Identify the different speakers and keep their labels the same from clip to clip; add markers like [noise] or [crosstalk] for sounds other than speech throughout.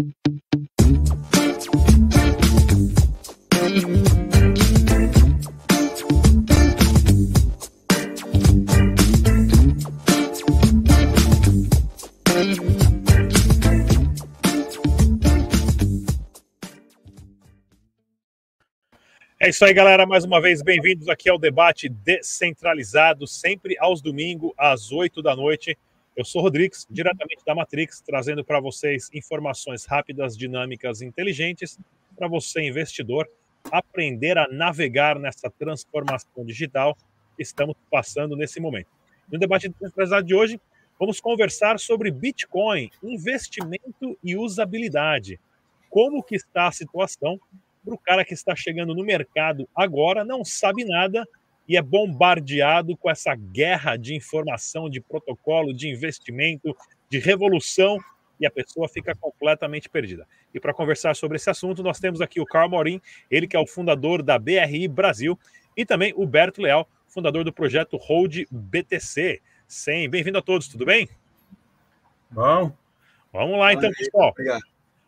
Speaker 1: É isso aí, galera. Mais uma vez, bem-vindos aqui ao debate descentralizado, sempre aos domingos, às 8 da noite. Eu sou Rodrigues, diretamente da Matrix, trazendo para vocês informações rápidas, dinâmicas, inteligentes, para você, investidor, aprender a navegar nessa transformação digital que estamos passando nesse momento. No debate descentralizado de hoje, vamos conversar sobre Bitcoin, investimento e usabilidade. Como que está a situação para o cara que está chegando no mercado agora, não sabe nada e é bombardeado com essa guerra de informação, de protocolo, de investimento, de revolução, e a pessoa fica completamente perdida. E para conversar sobre esse assunto, nós temos aqui o Carl Morim, ele que é o fundador da BRI Brasil, e também o Berto Leal, fundador do projeto Hold BTC. Sim, bem-vindo a todos, tudo bem?
Speaker 2: Bom.
Speaker 1: Vamos lá, então, pessoal. Obrigado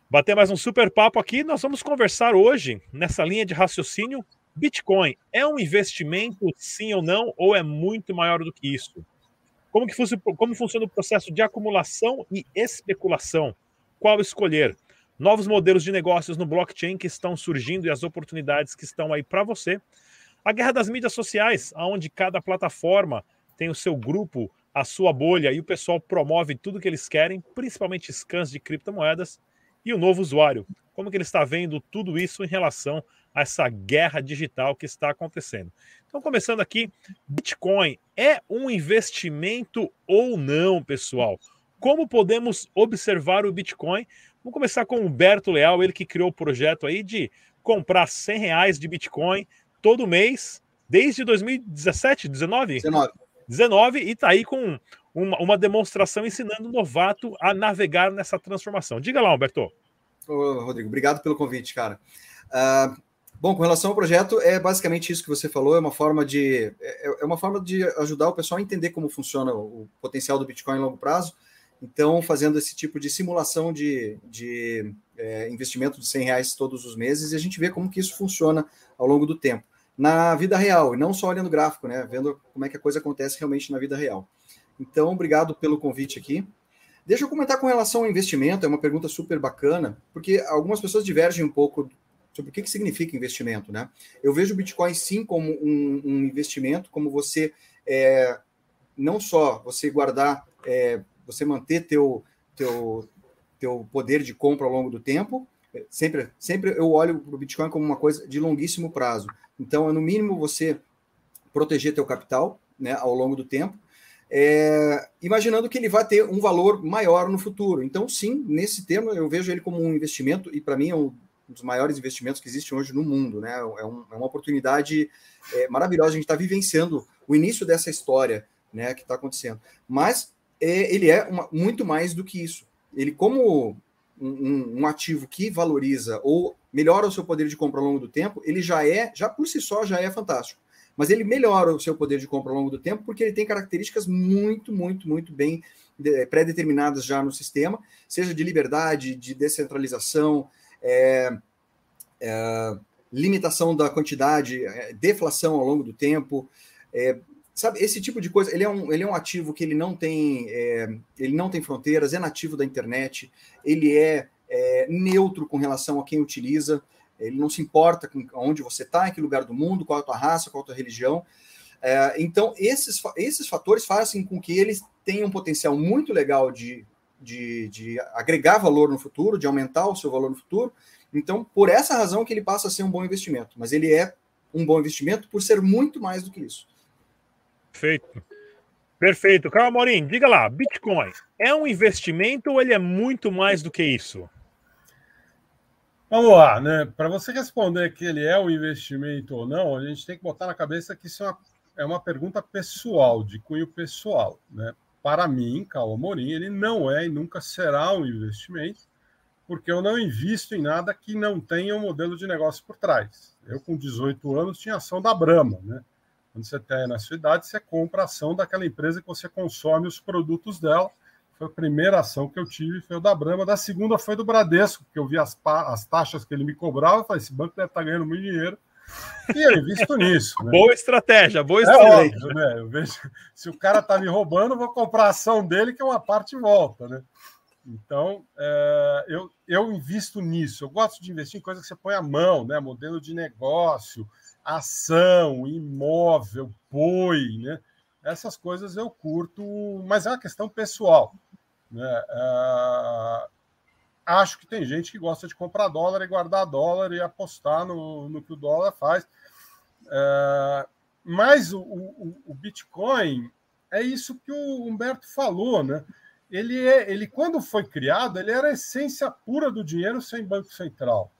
Speaker 1: bater mais um super papo aqui. Nós vamos conversar hoje nessa linha de raciocínio. Bitcoin é um investimento, sim ou não, ou é muito maior do que isso? Como, que como funciona o processo de acumulação e especulação? Qual escolher? Novos modelos de negócios no blockchain que estão surgindo e as oportunidades que estão aí para você. A guerra das mídias sociais, onde cada plataforma tem o seu grupo, a sua bolha, e o pessoal promove tudo que eles querem, principalmente scans de criptomoedas e o novo usuário. Como que ele está vendo tudo isso em relação a essa guerra digital que está acontecendo? Então, começando aqui, Bitcoin é um investimento ou não, pessoal? Como podemos observar o Bitcoin? Vamos começar com o Humberto Leal, ele que criou o projeto aí de comprar 100 reais de Bitcoin todo mês, desde 2017, 19? 19. 19 e está aí com uma, uma demonstração ensinando o novato a navegar nessa transformação. Diga lá, Humberto.
Speaker 3: Ô, Rodrigo, obrigado pelo convite, cara. Uh, bom, com relação ao projeto, é basicamente isso que você falou, é uma forma de é, é uma forma de ajudar o pessoal a entender como funciona o potencial do Bitcoin em longo prazo. Então, fazendo esse tipo de simulação de, de é, investimento de 100 reais todos os meses, e a gente vê como que isso funciona ao longo do tempo, na vida real, e não só olhando gráfico, né? Vendo como é que a coisa acontece realmente na vida real. Então, obrigado pelo convite aqui. Deixa eu comentar com relação ao investimento, é uma pergunta super bacana, porque algumas pessoas divergem um pouco sobre o que, que significa investimento, né? Eu vejo o Bitcoin sim como um, um investimento, como você é, não só você guardar, é, você manter teu, teu, teu poder de compra ao longo do tempo, sempre, sempre eu olho para o Bitcoin como uma coisa de longuíssimo prazo. Então, é no mínimo você proteger teu capital né, ao longo do tempo, é, imaginando que ele vai ter um valor maior no futuro. Então, sim, nesse termo, eu vejo ele como um investimento, e para mim é um dos maiores investimentos que existem hoje no mundo. Né? É, um, é uma oportunidade é, maravilhosa, a gente está vivenciando o início dessa história né, que está acontecendo. Mas é, ele é uma, muito mais do que isso. Ele, como um, um, ativo que valoriza ou melhora o seu poder de compra ao longo do tempo, ele já é, já por si só, já é fantástico mas ele melhora o seu poder de compra ao longo do tempo porque ele tem características muito, muito, muito bem pré-determinadas já no sistema, seja de liberdade, de descentralização, é, é, limitação da quantidade, é, deflação ao longo do tempo, é, sabe esse tipo de coisa. Ele é um, ele é um ativo que ele não tem, é, ele não tem fronteiras, é nativo da internet, ele é, é neutro com relação a quem utiliza. Ele não se importa com onde você está, em que lugar do mundo, qual é a tua raça, qual é a tua religião. É, então, esses, esses fatores fazem com que eles tenham um potencial muito legal de, de, de agregar valor no futuro, de aumentar o seu valor no futuro. Então, por essa razão que ele passa a ser um bom investimento. Mas ele é um bom investimento por ser muito mais do que isso.
Speaker 1: Perfeito. Perfeito. Carl Morim, diga lá, Bitcoin é um investimento ou ele é muito mais do que isso?
Speaker 2: Vamos lá, né? Para você responder que ele é um investimento ou não, a gente tem que botar na cabeça que isso é uma, é uma pergunta pessoal, de cunho pessoal, né? Para mim, Carlos Morim, ele não é e nunca será um investimento, porque eu não invisto em nada que não tenha um modelo de negócio por trás. Eu, com 18 anos, tinha ação da Brahma, né? Quando você tem na sua idade, você compra ação daquela empresa que você consome os produtos dela Foi a primeira ação que eu tive, foi o da Brama. Da segunda foi do Bradesco, porque eu vi as, as taxas que ele me cobrava. Eu falei, esse banco deve estar ganhando muito dinheiro. E eu invisto nisso.
Speaker 1: Né? Boa estratégia, boa é estratégia.
Speaker 2: É óbvio, né? Eu vejo, se o cara está me roubando, vou comprar a ação dele, que é uma parte volta, né? Então, é, eu, eu invisto nisso. Eu gosto de investir em coisas que você põe a mão, né? Modelo de negócio, ação, imóvel, POI, né? Essas coisas eu curto, mas é uma questão pessoal. Né? É, acho que tem gente que gosta de comprar dólar e guardar dólar e apostar no, no que o dólar faz. É, mas o, o, o, Bitcoin é isso que o Humberto falou, né? Ele, é, ele, quando foi criado, ele era a essência pura do dinheiro sem banco central.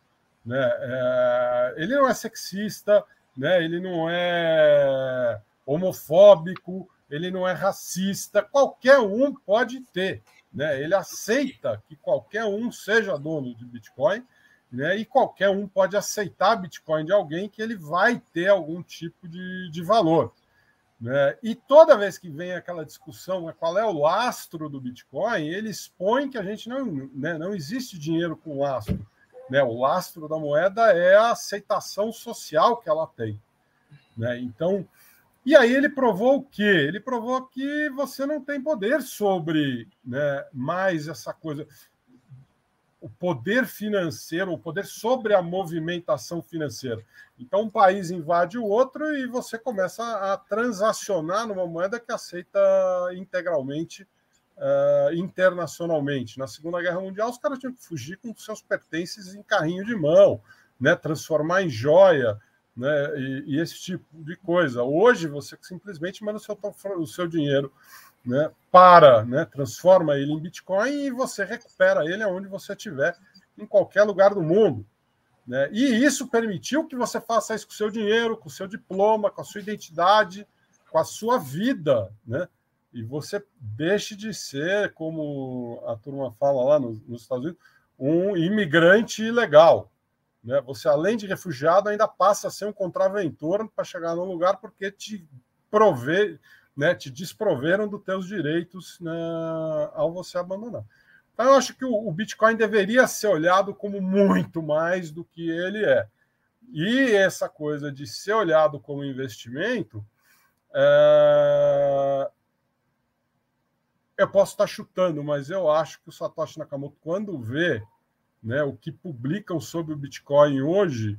Speaker 2: Né? É, ele não é sexista, né? ele não é homofóbico, ele não é racista, qualquer um pode ter. Né? Ele aceita que qualquer um seja dono de Bitcoin, né? e qualquer um pode aceitar Bitcoin de alguém que ele vai ter algum tipo de, de valor. Né? E toda vez que vem aquela discussão né, qual é o lastro do Bitcoin, ele expõe que a gente não, né, não existe dinheiro com lastro. Né? O lastro da moeda é a aceitação social que ela tem. Né? Então, e aí ele provou o quê? Ele provou que você não tem poder sobre né, mais essa coisa. O poder financeiro, o poder sobre a movimentação financeira. Então, um país invade o outro e você começa a transacionar numa moeda que aceita integralmente uh, internacionalmente. Na Segunda Guerra Mundial, os caras tinham que fugir com seus pertences em carrinho de mão, né, transformar em joia né, e, e, esse tipo de coisa. Hoje você simplesmente manda o seu, o seu dinheiro né, para, né, transforma ele em Bitcoin e você recupera ele aonde você estiver, em qualquer lugar do mundo. Né? E isso permitiu que você faça isso com o seu dinheiro, com o seu diploma, com a sua identidade, com a sua vida. Né? E você deixe de ser, como a turma fala lá nos, nos Estados Unidos, um imigrante ilegal. Né? Você, além de refugiado, ainda passa a ser um contraventor para chegar no lugar porque te prover, né, te desproveram dos teus direitos né, ao você abandonar. Então, eu acho que o, o, Bitcoin deveria ser olhado como muito mais do que ele é. E essa coisa de ser olhado como investimento, é... eu posso estar chutando, mas eu acho que o Satoshi Nakamoto, quando vê né, o que publicam sobre o Bitcoin hoje,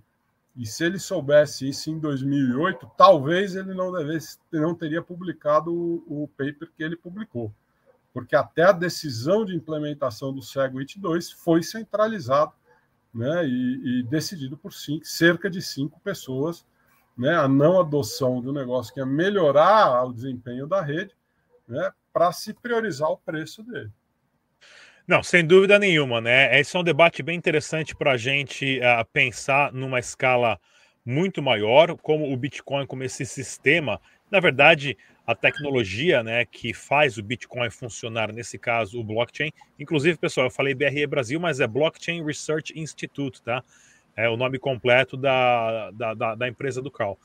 Speaker 2: e se ele soubesse isso em 2008, talvez ele não, devesse, não teria publicado o, o paper que ele publicou. Porque até a decisão de implementação do SegWit 2 foi centralizado né, e, e decidido por cinco, cerca de cinco pessoas, né, a não adoção do negócio que ia melhorar o desempenho da rede, né, para se priorizar o preço dele.
Speaker 1: Não, sem dúvida nenhuma, né? Esse é um debate bem interessante para a gente uh, pensar numa escala muito maior, como o Bitcoin, como esse sistema. Na verdade, a tecnologia né, que faz o Bitcoin funcionar, nesse caso, o blockchain. Inclusive, pessoal, eu falei BRE Brasil, mas é Blockchain Research Institute, tá? É o nome completo da, da, da, da empresa do Cal.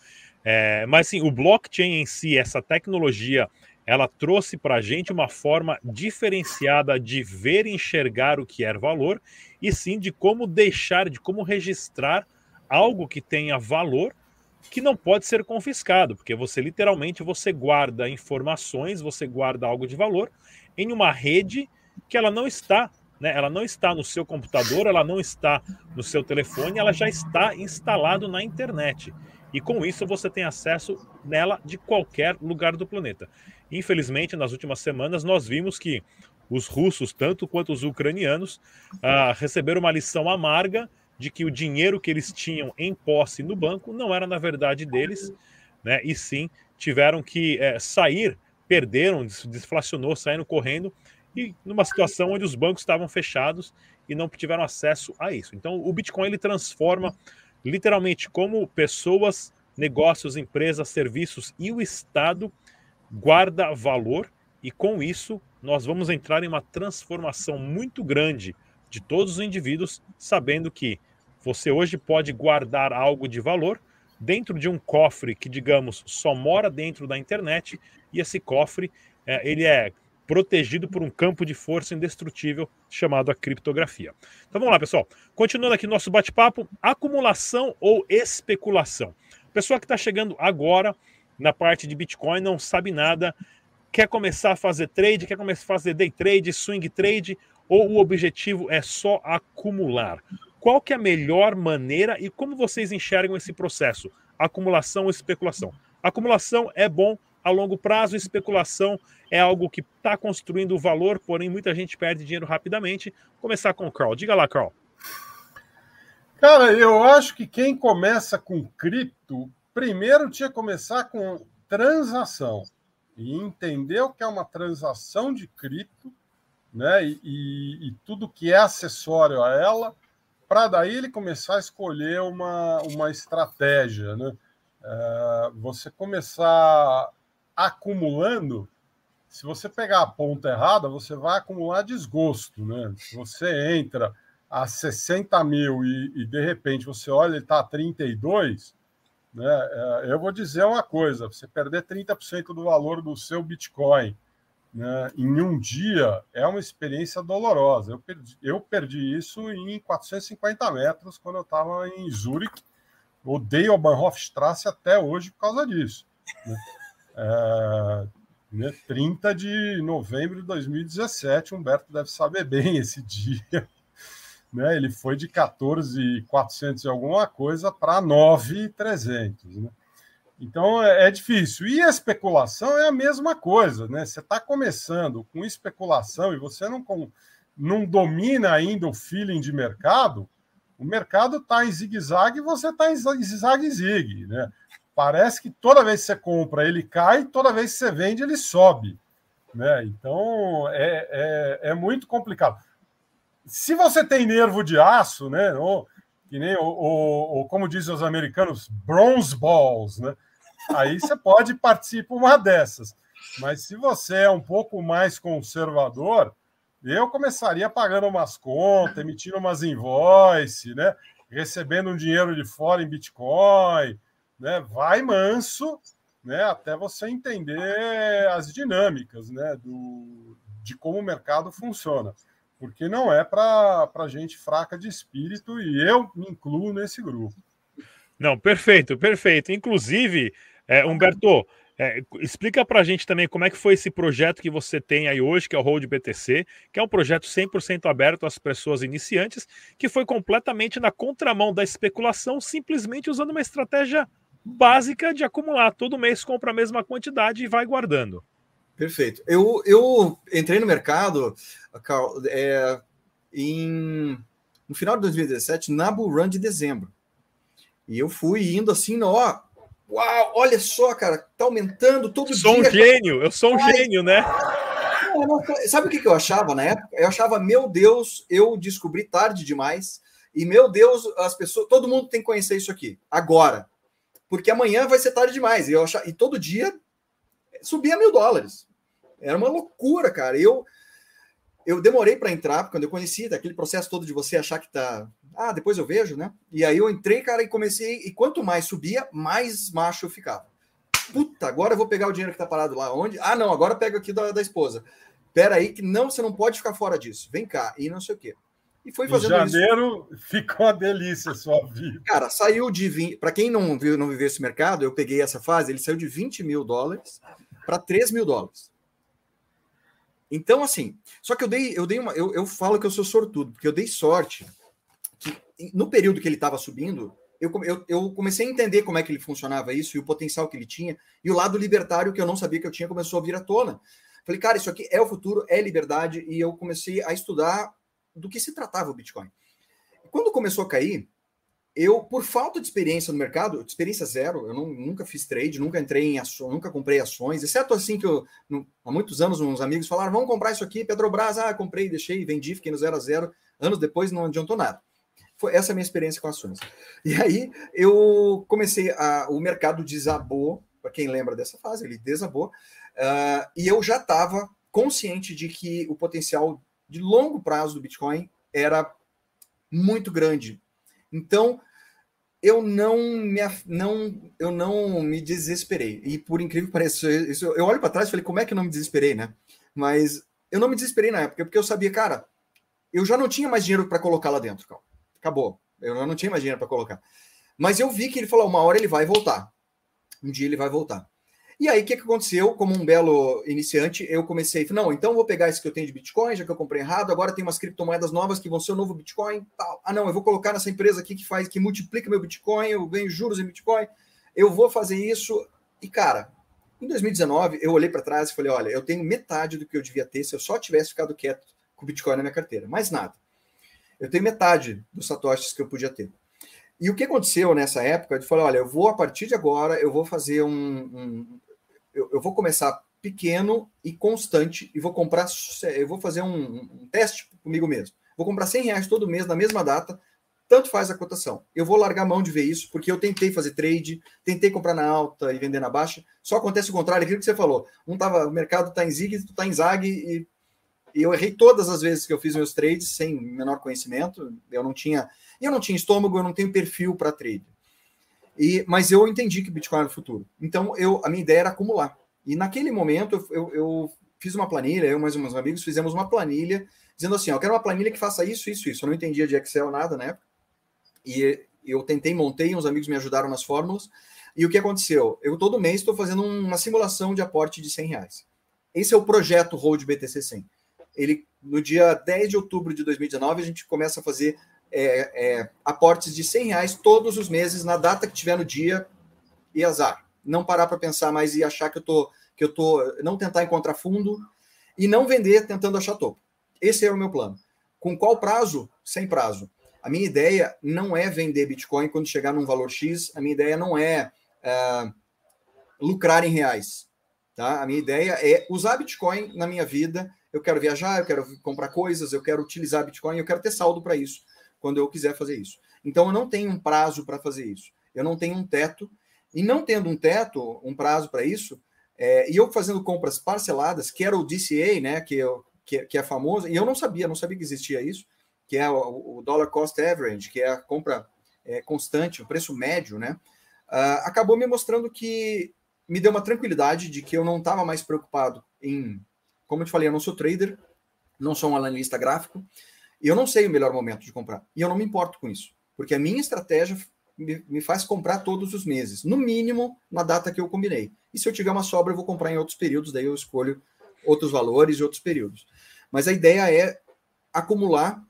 Speaker 1: É, mas sim, o blockchain em si, essa tecnologia ela trouxe para a gente uma forma diferenciada de ver e enxergar o que é valor, e sim de como deixar, de como registrar algo que tenha valor que não pode ser confiscado, porque você literalmente você guarda informações, você guarda algo de valor em uma rede que ela não está, né? Ela não está no seu computador, ela não está no seu telefone, ela já está instalado na internet. E com isso você tem acesso nela de qualquer lugar do planeta. Infelizmente, nas últimas semanas, nós vimos que os russos, tanto quanto os ucranianos, ah, receberam uma lição amarga de que o dinheiro que eles tinham em posse no banco não era, na verdade, deles, né? e sim tiveram que é, sair, perderam, desflacionou, saíram correndo, e numa situação onde os bancos estavam fechados e não tiveram acesso a isso. Então, o Bitcoin ele transforma literalmente como pessoas, negócios, empresas, serviços e o Estado guarda valor e com isso nós vamos entrar em uma transformação muito grande de todos os indivíduos, sabendo que você hoje pode guardar algo de valor dentro de um cofre que, digamos, só mora dentro da internet e esse cofre é, ele é protegido por um campo de força indestrutível chamado a criptografia. Então vamos lá, pessoal. Continuando aqui nosso bate-papo, acumulação ou especulação. Pessoa que está chegando agora na parte de Bitcoin não sabe nada, quer começar a fazer trade, quer começar a fazer day trade, swing trade, ou o objetivo é só acumular? Qual que é a melhor maneira e como vocês enxergam esse processo? Acumulação ou especulação? Acumulação é bom a longo prazo, especulação é algo que está construindo valor, porém muita gente perde dinheiro rapidamente. Vou começar com o Carl. Diga lá, Carl.
Speaker 2: Cara, eu acho que quem começa com cripto, primeiro tinha que começar com transação e entender o que é uma transação de cripto, né? E, e, e tudo que é acessório a ela, para daí ele começar a escolher uma, uma estratégia, né? É, você começar acumulando, se você pegar a ponta errada, você vai acumular desgosto, né? Se você entra a 60 mil e, e de repente você olha, ele está a 32, né? É, eu vou dizer uma coisa: você perder 30% do valor do seu Bitcoin né, em um dia é uma experiência dolorosa. Eu perdi, eu perdi isso em 450 metros quando eu estava em Zurich. Odeio a Bahnhofstrasse até hoje por causa disso. Né? [laughs] É, né, 30 de novembro de 2017, Humberto deve saber bem esse dia né, ele foi de 14,400 e alguma coisa para 9,300. Né? Então é, é, difícil. E a especulação é a mesma coisa. Né? Você está começando com especulação e você não, com, não domina ainda o feeling de mercado, o mercado está em zigue-zague e você está em zigue-zague. Né? Parece que toda vez que você compra ele cai, toda vez que você vende ele sobe. Né? Então é, é, é muito complicado se você tem nervo de aço, né? Ou, que nem, ou, como dizem os americanos, bronze balls, né? Aí você pode participar uma dessas. Mas se você é um pouco mais conservador, eu começaria pagando umas contas, emitindo umas invoice, né? Recebendo um dinheiro de fora em Bitcoin, né? Vai manso, né? Até você entender as dinâmicas, né? Do, de como o mercado funciona porque não é para gente fraca de espírito e eu me incluo nesse grupo.
Speaker 1: Não, perfeito, perfeito. Inclusive, é, Humberto, é, explica para a gente também como é que foi esse projeto que você tem aí hoje, que é o Hold BTC, que é um projeto 100% aberto às pessoas iniciantes, que foi completamente na contramão da especulação, simplesmente usando uma estratégia básica de acumular. Todo mês compra a mesma quantidade e vai guardando.
Speaker 3: Perfeito. Eu, eu entrei no mercado, Carl, é, em, no final de 2017, na Bull Run de dezembro. E eu fui indo assim, ó, uau, olha só, cara, tá aumentando todo
Speaker 1: sou dia. Sou um gênio, eu sou um Ai, gênio, né?
Speaker 3: sabe o que eu achava na época? Eu achava, meu Deus, eu descobri tarde demais. E, meu Deus, as pessoas, todo mundo tem que conhecer isso aqui, agora. Porque amanhã vai ser tarde demais. E, eu achava, e todo dia subia mil dólares. Era uma loucura, cara. Eu eu demorei para entrar, quando eu conheci aquele processo todo de você achar que tá, ah, depois eu vejo, né? E aí eu entrei, cara, e comecei, e quanto mais subia, mais macho eu ficava. Puta, agora eu vou pegar o dinheiro que tá parado lá. Onde? Ah, não, agora pego aqui da, da esposa. Pera aí, que não, você não pode ficar fora disso. Vem cá, e não sei o quê. E foi fazendo
Speaker 2: em janeiro isso. ficou uma delícia a sua vida.
Speaker 3: Cara, saiu de 20. Para quem não viu, não viveu esse mercado, eu peguei essa fase, ele saiu de 20 mil dólares para 3 mil dólares. Então, assim, só que eu dei, eu dei uma. Eu, eu falo que eu sou sortudo, porque eu dei sorte que no período que ele estava subindo, eu, eu, eu, comecei a entender como é que ele funcionava isso e o potencial que ele tinha, e o lado libertário que eu não sabia que eu tinha começou a vir à tona. Falei, cara, isso aqui é o futuro, é liberdade, e eu comecei a estudar do que se tratava o Bitcoin. Quando começou a cair, eu, por falta de experiência no mercado, experiência zero, eu não, nunca fiz trade, nunca entrei em ações, nunca comprei ações, exceto assim que eu, há muitos anos, uns amigos falaram, vamos comprar isso aqui, Petrobras, ah, comprei, deixei, vendi, fiquei no zero a zero, anos depois não adiantou nada. Foi essa a minha experiência com ações. E aí eu comecei a, o mercado desabou, para quem lembra dessa fase, ele desabou, uh, e eu já estava consciente de que o potencial de longo prazo do Bitcoin era muito grande. Então, eu não me não eu não me desesperei. E por incrível que pareça, isso, eu olho para trás e falei, como é que eu não me desesperei, né? Mas eu não me desesperei na época, porque eu sabia, cara, eu já não tinha mais dinheiro para colocar lá dentro, cara. Acabou. Eu não tinha mais dinheiro para colocar. Mas eu vi que ele falou, uma hora ele vai voltar. Um dia ele vai voltar. E aí, o que, que aconteceu? Como um belo iniciante, eu comecei, não, então vou pegar esse que eu tenho de Bitcoin, já que eu comprei errado, agora tem umas criptomoedas novas que vão ser o novo Bitcoin. Tal. Ah, não, eu vou colocar nessa empresa aqui que faz, que multiplica meu Bitcoin, eu ganho juros em Bitcoin, eu vou fazer isso. E, cara, em 2019, eu olhei para trás e falei, olha, eu tenho metade do que eu devia ter se eu só tivesse ficado quieto com Bitcoin na minha carteira. Mais nada. Eu tenho metade dos satoshis que eu podia ter. E o que aconteceu nessa época? Eu falei, olha, eu vou, a partir de agora, eu vou fazer um, um eu, eu, vou começar pequeno e constante e vou comprar, eu vou fazer um, um, teste comigo mesmo. Vou comprar 100 reais todo mês na mesma data, tanto faz a cotação. Eu vou largar a mão de ver isso, porque eu tentei fazer trade, tentei comprar na alta e vender na baixa. Só acontece o contrário, aquilo que você falou. Um tava, o mercado está em zig, tu está em zag e, e, eu errei todas as vezes que eu fiz meus trades sem menor conhecimento. Eu não tinha, eu não tinha estômago, eu não tenho perfil para trade. E, mas eu entendi que Bitcoin era o futuro. Então, eu, a minha ideia era acumular. E naquele momento, eu, eu fiz uma planilha, eu mais uns amigos fizemos uma planilha, dizendo assim: ó, eu quero uma planilha que faça isso, isso, isso. Eu não entendia de Excel nada na época. E eu tentei, montei, uns amigos me ajudaram nas fórmulas. E o que aconteceu? Eu todo mês estou fazendo uma simulação de aporte de 100 reais. Esse é o projeto Hold BTC 100. Ele, no dia 10 de outubro de 2019, a gente começa a fazer é, é, aportes de 100 reais todos os meses, na data que tiver no dia, e azar. Não parar para pensar mais e achar que eu tô, que eu tô, não tentar encontrar fundo e não vender tentando achar topo. Esse é o meu plano. Com qual prazo? Sem prazo. A minha ideia não é vender Bitcoin quando chegar num valor X. A minha ideia não é, é lucrar em reais. Tá? A minha ideia é usar Bitcoin na minha vida. Eu quero viajar, eu quero comprar coisas, eu quero utilizar Bitcoin, eu quero ter saldo para isso quando eu quiser fazer isso. Então, eu não tenho um prazo para fazer isso. Eu não tenho um teto. E não tendo um teto, um prazo para isso, é, e eu fazendo compras parceladas, que era o DCA, né, que, eu, que, que, é famoso, e eu não sabia, não sabia que existia isso, que é o, o Dollar Cost Average, que é a compra é, constante, o preço médio, né, uh, acabou me mostrando que me deu uma tranquilidade de que eu não estava mais preocupado em, como eu te falei, eu não sou trader, não sou um analista gráfico, eu não sei o melhor momento de comprar. E eu não me importo com isso. Porque a minha estratégia me, me faz comprar todos os meses. No mínimo, na data que eu combinei. E se eu tiver uma sobra, eu vou comprar em outros períodos. Daí eu escolho outros valores e outros períodos. Mas a ideia é acumular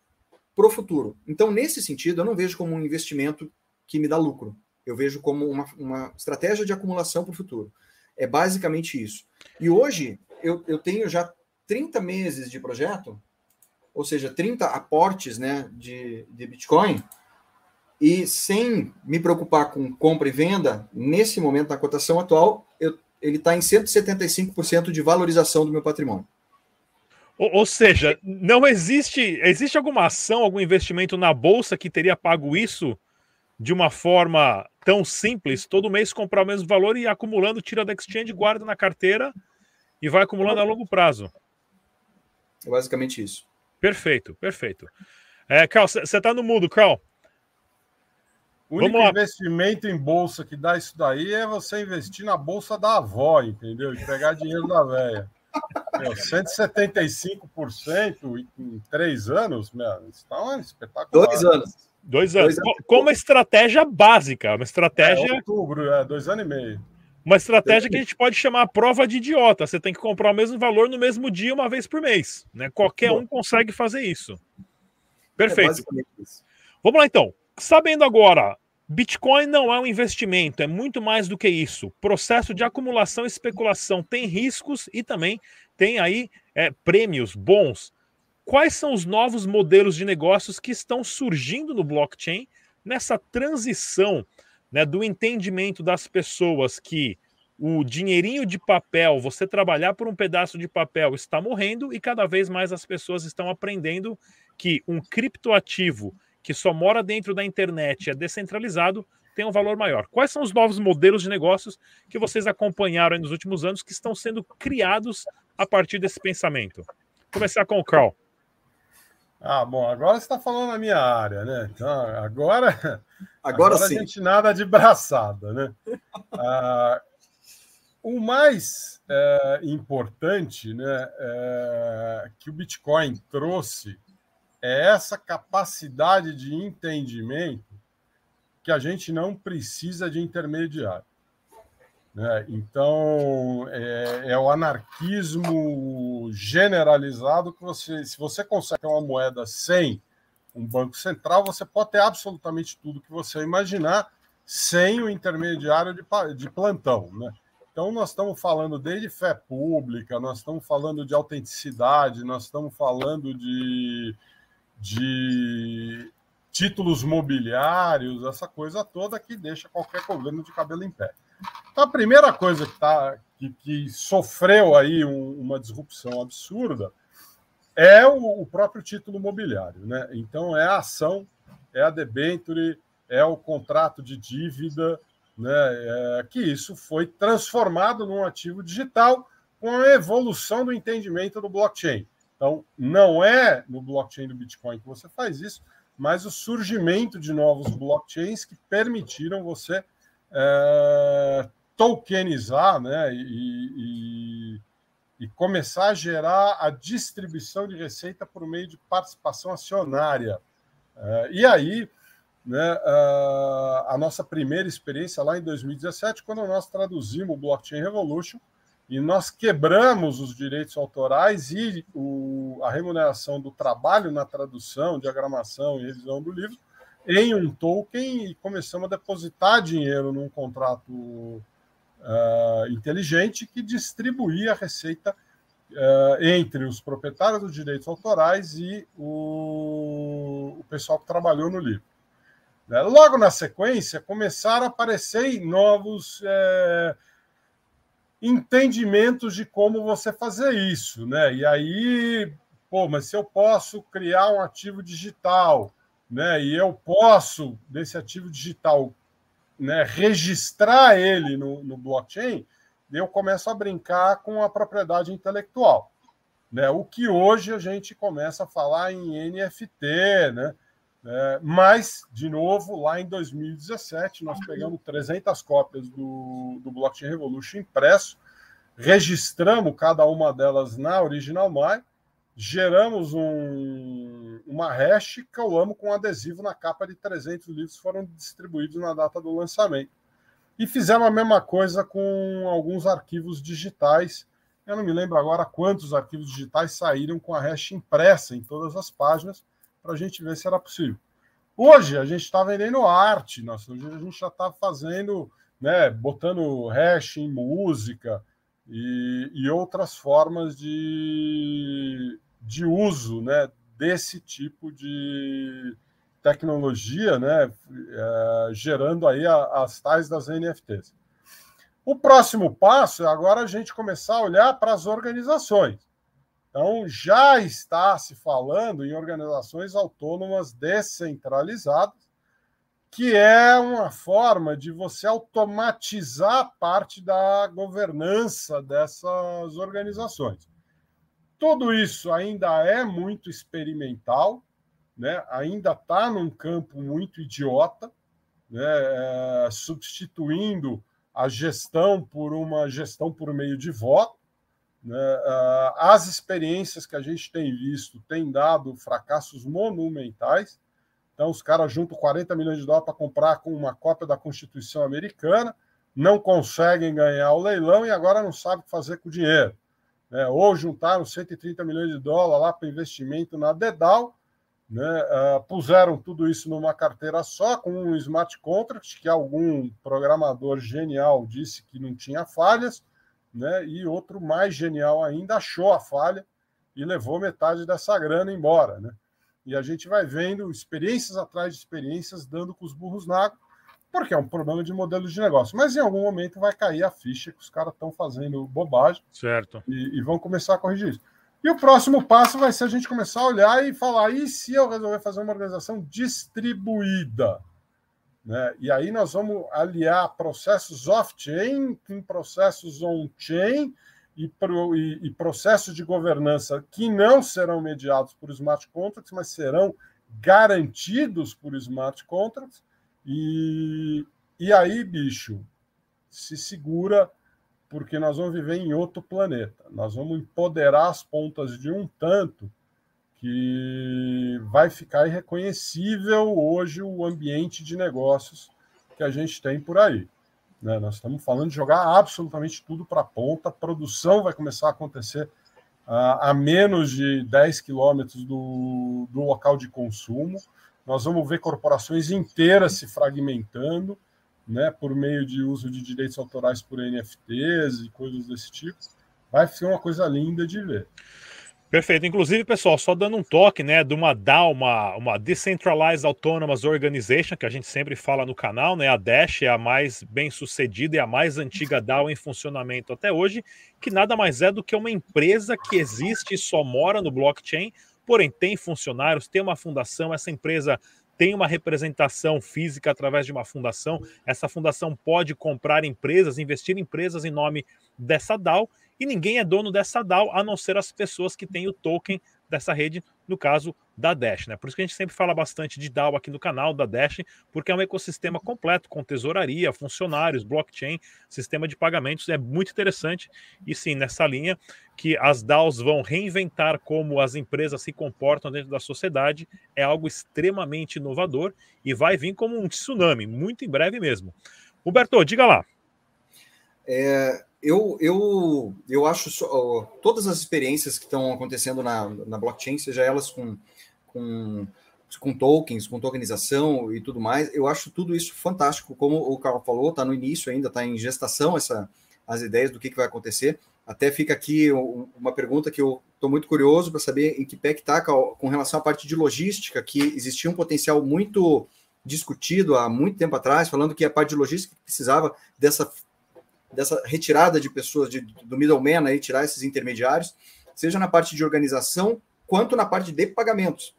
Speaker 3: para o futuro. Então, nesse sentido, eu não vejo como um investimento que me dá lucro. Eu vejo como uma, uma estratégia de acumulação para o futuro. É basicamente isso. E hoje, eu, eu tenho já 30 meses de projeto ou seja, 30 aportes né, de, de Bitcoin, e sem me preocupar com compra e venda, nesse momento, na cotação atual, eu, ele está em 175% de valorização do meu patrimônio.
Speaker 1: Ou, ou, seja, não existe. Existe alguma ação, algum investimento na bolsa que teria pago isso de uma forma tão simples? Todo mês comprar o mesmo valor e acumulando, tira da exchange, guarda na carteira e vai acumulando a longo prazo.
Speaker 3: É basicamente isso.
Speaker 1: Perfeito, perfeito. É, Carl, você está no mudo, Carl.
Speaker 2: O único investimento em bolsa que dá isso daí é você investir na bolsa da avó, entendeu? E pegar dinheiro da velha. 175% em três anos, meu, isso tá espetacular.
Speaker 3: Dois anos.
Speaker 1: Dois anos. Dois anos. Com uma estratégia básica, uma estratégia. É,
Speaker 2: outubro, é, dois anos e meio.
Speaker 1: Uma estratégia que a gente pode chamar prova de idiota. Você tem que comprar o mesmo valor no mesmo dia, uma vez por mês. Né? Qualquer um consegue fazer isso. Perfeito. É Vamos lá então. Sabendo agora, Bitcoin não é um investimento, é muito mais do que isso. Processo de acumulação e especulação tem riscos e também tem aí é, prêmios bons. Quais são os novos modelos de negócios que estão surgindo no blockchain nessa transição? Né, do entendimento das pessoas que o dinheirinho de papel, você trabalhar por um pedaço de papel, está morrendo e cada vez mais as pessoas estão aprendendo que um criptoativo que só mora dentro da internet é descentralizado tem um valor maior. Quais são os novos modelos de negócios que vocês acompanharam nos últimos anos que estão sendo criados a partir desse pensamento? Vou começar com o Carl.
Speaker 2: Ah, bom, agora você está falando na minha área, né? Então, agora, [laughs]
Speaker 3: agora, agora
Speaker 2: sim. a gente nada de braçada, né? [laughs] ah, o mais é, importante né, é, que o Bitcoin trouxe é essa capacidade de entendimento que a gente não precisa de intermediário. Né? Então, é, é, o anarquismo generalizado que você, se você consegue uma moeda sem um banco central, você pode ter absolutamente tudo que você imaginar sem o intermediário de, de plantão. Né? Então, nós estamos falando desde fé pública, nós estamos falando de autenticidade, nós estamos falando de, de títulos mobiliários, essa coisa toda que deixa qualquer governo de cabelo em pé. Então, a primeira coisa que, tá, que, que sofreu aí um, uma disrupção absurda é o, o, próprio título mobiliário. Né? Então, é a ação, é a debenture, é o contrato de dívida, né? É, que isso foi transformado num ativo digital com a evolução do entendimento do blockchain. Então, não é no blockchain do Bitcoin que você faz isso, mas o surgimento de novos blockchains que permitiram você é, tokenizar né, e, e, e, começar a gerar a distribuição de receita por meio de participação acionária. É, e aí, né, a, a nossa primeira experiência lá em 2017, quando nós traduzimos o Blockchain Revolution e nós quebramos os direitos autorais e o, a remuneração do trabalho na tradução, diagramação e revisão do livro em um token e começamos a depositar dinheiro num contrato uh, inteligente que distribuía a receita uh, entre os proprietários dos direitos autorais e o, o pessoal que trabalhou no livro. Né? Logo na sequência, começaram a aparecer novos é, entendimentos de como você fazer isso. Né? E aí, pô, mas se eu posso criar um ativo digital né? E eu posso, desse ativo digital, né, registrar ele no, no blockchain, eu começo a brincar com a propriedade intelectual. Né? O que hoje a gente começa a falar em NFT, né? É, mas, de novo, lá em 2017, nós pegamos 300 cópias do, do Blockchain Revolution impresso, registramos cada uma delas na Original My, geramos um, uma hash e colamos com adesivo na capa de 300 livros foram distribuídos na data do lançamento. E fizemos a mesma coisa com alguns arquivos digitais. Eu não me lembro agora quantos arquivos digitais saíram com a hash impressa em todas as páginas para a gente ver se era possível. Hoje a gente está vendendo arte, nossa, hoje a gente já está fazendo, né, botando hash em música e, e outras formas de, de uso né, desse tipo de tecnologia, né, é, gerando aí a, as tais das NFTs. O próximo passo é agora a gente começar a olhar para as organizações. Então, já está se falando em organizações autônomas descentralizadas, que é uma forma de você automatizar parte da governança dessas organizações. Tudo isso ainda é muito experimental, né? ainda está num campo muito idiota, né? É, substituindo a gestão por uma gestão por meio de voto. Né? É, as experiências que a gente tem visto têm dado fracassos monumentais. Então, os caras juntam 40 milhões de dólares para comprar com uma cópia da Constituição americana, não conseguem ganhar o leilão e agora não sabem o que fazer com o dinheiro né, ou juntaram 130 milhões de dólares lá para investimento na Dedal, né, uh, puseram tudo isso numa carteira só, com um smart contract, que algum programador genial disse que não tinha falhas, né, e outro mais genial ainda achou a falha e levou metade dessa grana embora. Né? E a gente vai vendo experiências atrás de experiências dando com os burros na água, porque é um problema de modelo de negócio. Mas em algum momento vai cair a ficha que os caras estão fazendo bobagem.
Speaker 1: Certo.
Speaker 2: E, e, vão começar a corrigir isso. E o próximo passo vai ser a gente começar a olhar e falar: e se eu resolver fazer uma organização distribuída? Né? E aí nós vamos aliar processos off-chain com processos on-chain e, e, e processos de governança que não serão mediados por smart contracts, mas serão garantidos por smart contracts e, e aí, bicho, se segura, porque nós vamos viver em outro planeta. Nós vamos empoderar as pontas de um tanto que vai ficar irreconhecível hoje o ambiente de negócios que a gente tem por aí. Né? Nós estamos falando de jogar absolutamente tudo para a ponta, a produção vai começar a acontecer a, a menos de 10 quilômetros do, do local de consumo. Nós vamos ver corporações inteiras se fragmentando né, por meio de uso de direitos autorais por NFTs e coisas desse tipo. Vai ser uma coisa linda de ver.
Speaker 1: Perfeito. Inclusive, pessoal, só dando um toque, né, de uma DAO, uma, uma Decentralized Autonomous Organization, que a gente sempre fala no canal, né, a Dash é a mais bem sucedida e a mais antiga DAO em funcionamento até hoje, que nada mais é do que uma empresa que existe e só mora no blockchain, porém tem funcionários, tem uma fundação, essa empresa tem uma representação física através de uma fundação, essa fundação pode comprar empresas, investir em empresas em nome dessa DAO, e ninguém é dono dessa DAO a não ser as pessoas que têm o token dessa rede, no caso da Dash, né? Por isso que a gente sempre fala bastante de DAO aqui no canal da Dash, porque é um ecossistema completo com tesouraria, funcionários, blockchain, sistema de pagamentos, é muito interessante. E sim, nessa linha que as DAOs vão reinventar como as empresas se comportam dentro da sociedade, é algo extremamente inovador e vai vir como um tsunami, muito em breve mesmo. Roberto, diga lá.
Speaker 3: É, eu, eu, eu acho só, todas as experiências que estão acontecendo na, na blockchain, seja elas com, com, com tokens, com tokenização e tudo mais, eu acho tudo isso fantástico. Como o Carl falou, está no início ainda, está em gestação essa, as ideias do que, que vai acontecer. Até fica aqui uma pergunta que eu estou muito curioso para saber em que pé que está com relação à parte de logística, que existia um potencial muito discutido há muito tempo atrás, falando que a parte de logística precisava dessa dessa retirada de pessoas de, do middleman, aí, tirar esses intermediários, seja na parte de organização, quanto na parte de pagamentos.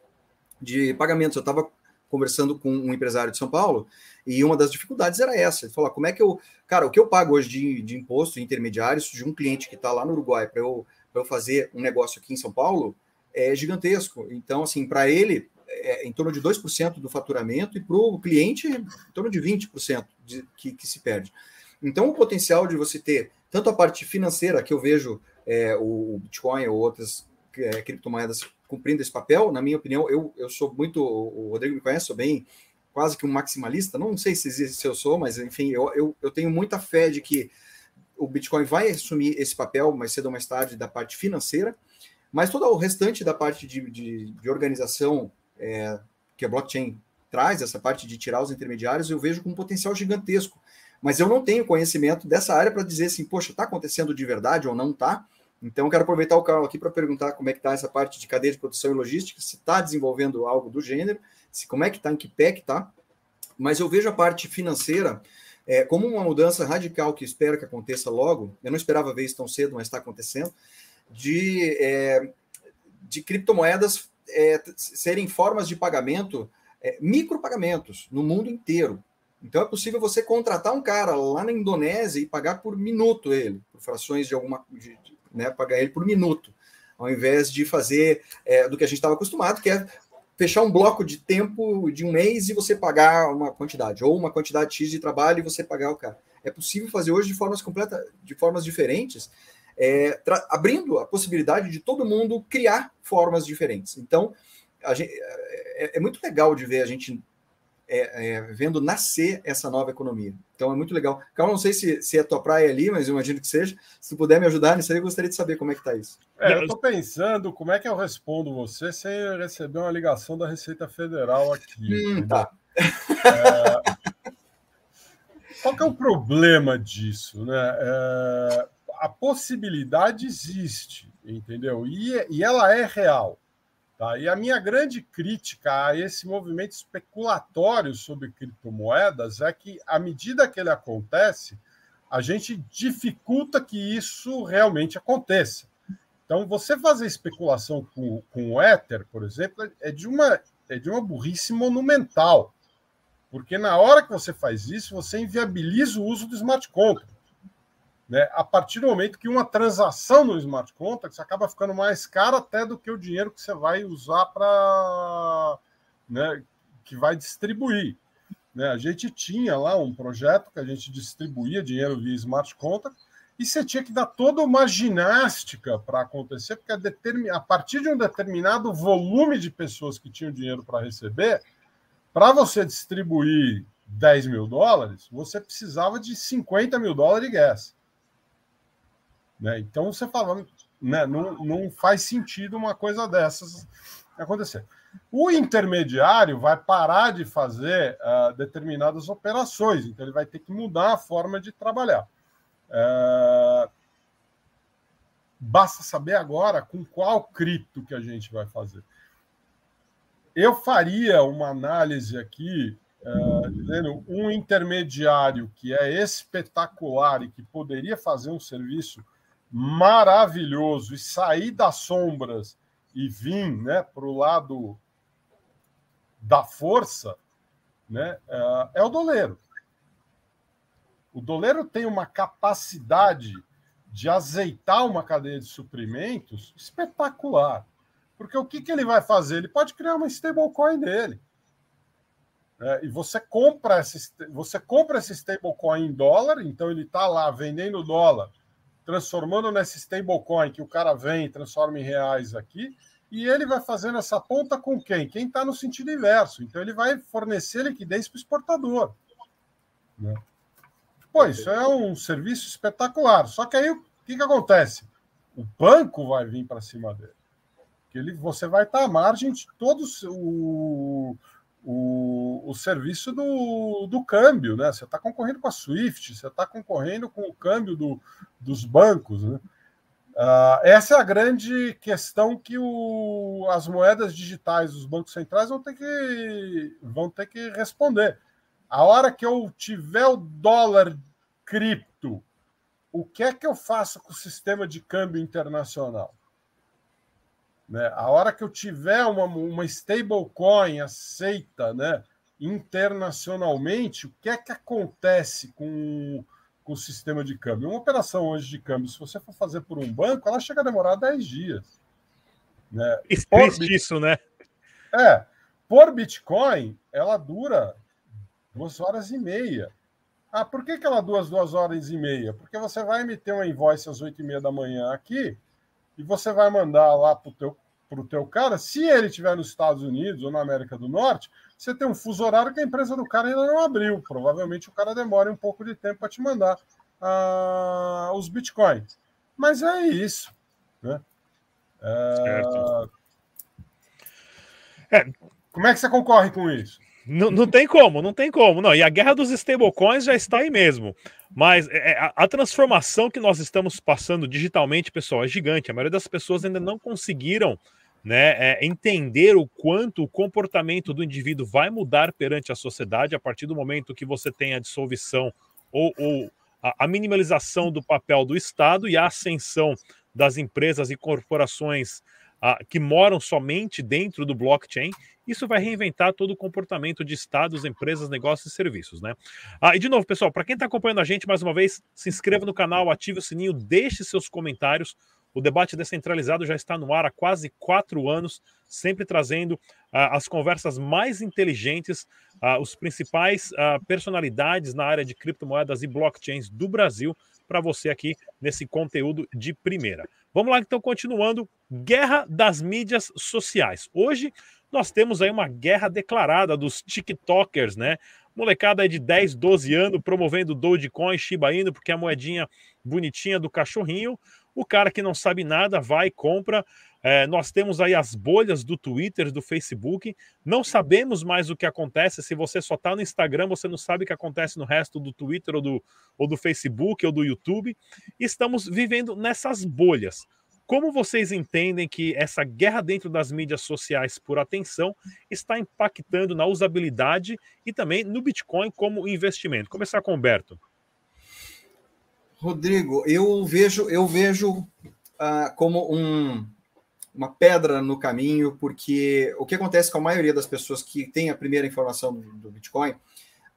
Speaker 3: De pagamentos, eu estava conversando com um empresário de São Paulo e uma das dificuldades era essa. Ele falou: como é que eu. Cara, o que eu pago hoje de, de imposto intermediários de um cliente que está lá no Uruguai para eu, eu fazer um negócio aqui em São Paulo é gigantesco. Então, assim, para ele, é em torno de 2% do faturamento e para o cliente, em torno de 20% de, que, que se perde. Então, o potencial de você ter tanto a parte financeira, que eu vejo é, o Bitcoin ou outras é, criptomoedas cumprindo esse papel, na minha opinião, eu, eu sou muito. O Rodrigo me conhece, sou bem quase que um maximalista. Não sei se, se eu sou, mas enfim, eu, eu, eu tenho muita fé de que o Bitcoin vai assumir esse papel mais cedo ou mais tarde da parte financeira, mas todo o restante da parte de, de, de organização é, que a blockchain traz, essa parte de tirar os intermediários, eu vejo com um potencial gigantesco mas eu não tenho conhecimento dessa área para dizer assim, poxa, está acontecendo de verdade ou não está. Então, eu quero aproveitar o Carlos aqui para perguntar como é que está essa parte de cadeia de produção e logística, se está desenvolvendo algo do gênero, se como é que está, em que pé que está. Mas eu vejo a parte financeira é, como uma mudança radical que espero que aconteça logo. Eu não esperava ver isso tão cedo, mas está acontecendo. De, é, de criptomoedas é, serem formas de pagamento, é, micropagamentos no mundo inteiro. Então é possível você contratar um cara lá na Indonésia e pagar por minuto ele, por frações de alguma, de, né, pagar ele por minuto, ao invés de fazer é, do que a gente estava acostumado, que é fechar um bloco de tempo de um mês e você pagar uma quantidade, ou uma quantidade X de trabalho e você pagar o cara. É possível fazer hoje de formas completas, de formas diferentes, é, abrindo a possibilidade de todo mundo criar formas diferentes. Então, gente, é, é, muito legal de ver a gente é, é, vendo nascer essa nova economia. Então é muito legal. Carlos, não sei se, se é a tua praia ali, mas eu imagino que seja. Se tu puder me ajudar nisso aí, eu gostaria de saber como é que está isso.
Speaker 2: É, eu estou pensando como é que eu respondo você sem receber uma ligação da Receita Federal aqui.
Speaker 3: Hum, tá.
Speaker 2: É, qual que é o problema disso? Né? É, a possibilidade existe, entendeu? E, e ela é real. Tá? E a minha grande crítica a esse movimento especulatório sobre criptomoedas é que, à medida que ele acontece, a gente dificulta que isso realmente aconteça. Então, você fazer especulação com, com o Ether, por exemplo, é de, uma, é de uma burrice monumental. Porque na hora que você faz isso, você inviabiliza o uso do smart contract né, a partir do momento que uma transação no smart contracts acaba ficando mais cara até do que o dinheiro que você vai usar para né, que vai distribuir. Né? A gente tinha lá um projeto que a gente distribuía dinheiro via smart contract e você tinha que dar toda uma ginástica para acontecer, porque a, a partir de um determinado volume de pessoas que tinham dinheiro para receber, para você distribuir 10 mil dólares, você precisava de 50 mil dólares de gas. Né? Então você falando, né, não, não faz sentido uma coisa dessas acontecer. O intermediário vai parar de fazer uh, determinadas operações, então ele vai ter que mudar a forma de trabalhar. Uh, basta saber agora com qual cripto que a gente vai fazer. Eu faria uma análise aqui, uh, dizendo um intermediário que é espetacular e que poderia fazer um serviço maravilhoso e sair das sombras e vir né, para o lado da força, né, é, é o doleiro. O doleiro tem uma capacidade de azeitar uma cadeia de suprimentos espetacular. Porque o que, que ele vai fazer? Ele pode criar uma stablecoin dele. É, e você compra, esse, você compra esse stablecoin em dólar, então ele está lá vendendo dólar transformando nesse stablecoin que o cara vem e transforma em reais aqui, e ele vai fazendo essa ponta com quem? Quem está no sentido inverso. Então ele vai fornecer liquidez para o exportador. Né? Pô, isso é um serviço espetacular. Só que aí o que, que acontece? O banco vai vir para cima dele. Ele, você vai estar tá à margem de todos o, o, o serviço do, do câmbio, né? Você está concorrendo com a Swift, você está concorrendo com o câmbio do, dos bancos, né? Uh, essa é a grande questão que o, as moedas digitais dos bancos centrais vão ter que, vão ter que responder. A hora que eu tiver o dólar cripto, o que é que eu faço com o sistema de câmbio internacional? Né? A hora que eu tiver uma, uma stablecoin aceita né, internacionalmente, o que é que acontece com, com o sistema de câmbio? Uma operação hoje de câmbio, se você for fazer por um banco, ela chega a demorar 10 dias.
Speaker 1: Né? Triste isso, né?
Speaker 2: É. Por Bitcoin, ela dura duas horas e meia. Ah, por que, que ela dura duas horas e meia? Porque você vai emitir uma invoice às oito e meia da manhã aqui, e você vai mandar lá para o teu, pro teu cara, se ele estiver nos Estados Unidos ou na América do Norte, você tem um fuso horário que a empresa do cara ainda não abriu. Provavelmente o cara demora um pouco de tempo para te mandar uh, os bitcoins. Mas é isso. Né? Uh... É. Como é que você concorre com isso?
Speaker 1: Não, não tem como, não tem como. Não. E a guerra dos stablecoins já está aí mesmo. Mas é, é, a, a, transformação que nós estamos passando digitalmente, pessoal, é gigante. A maioria das pessoas ainda não conseguiram né, é, entender o quanto o comportamento do indivíduo vai mudar perante a sociedade a partir do momento que você tem a dissolução ou, ou a, a minimalização do papel do Estado e a ascensão das empresas e corporações ah, que moram somente dentro do blockchain, isso vai reinventar todo o comportamento de estados, empresas, negócios e serviços, né? Ah, e de novo, pessoal, para quem está acompanhando a gente, mais uma vez, se inscreva no canal, ative o sininho, deixe seus comentários. O debate descentralizado já está no ar há quase quatro anos, sempre trazendo ah, as conversas mais inteligentes, ah, os principais ah, personalidades na área de criptomoedas e blockchains do Brasil para você aqui nesse conteúdo de primeira. Vamos lá, então, continuando. Guerra das mídias sociais. Hoje nós temos aí uma guerra declarada dos TikTokers, né? Molecada aí de 10, 12 anos promovendo Dogecoin, Shiba Inu, porque é a moedinha bonitinha do cachorrinho. O cara que não sabe nada vai compra. É, nós temos aí as bolhas do Twitter, do Facebook. Não sabemos mais o que acontece. Se você só está no Instagram, você não sabe o que acontece no resto do Twitter ou do, ou do Facebook ou do YouTube. Estamos vivendo nessas bolhas. Como vocês entendem que essa guerra dentro das mídias sociais por atenção está impactando na usabilidade e também no Bitcoin como investimento? Começar com o Humberto.
Speaker 3: Rodrigo, eu vejo, eu vejo uh, como um, uma pedra no caminho, porque o que acontece com a maioria das pessoas que tem a primeira informação do, do Bitcoin,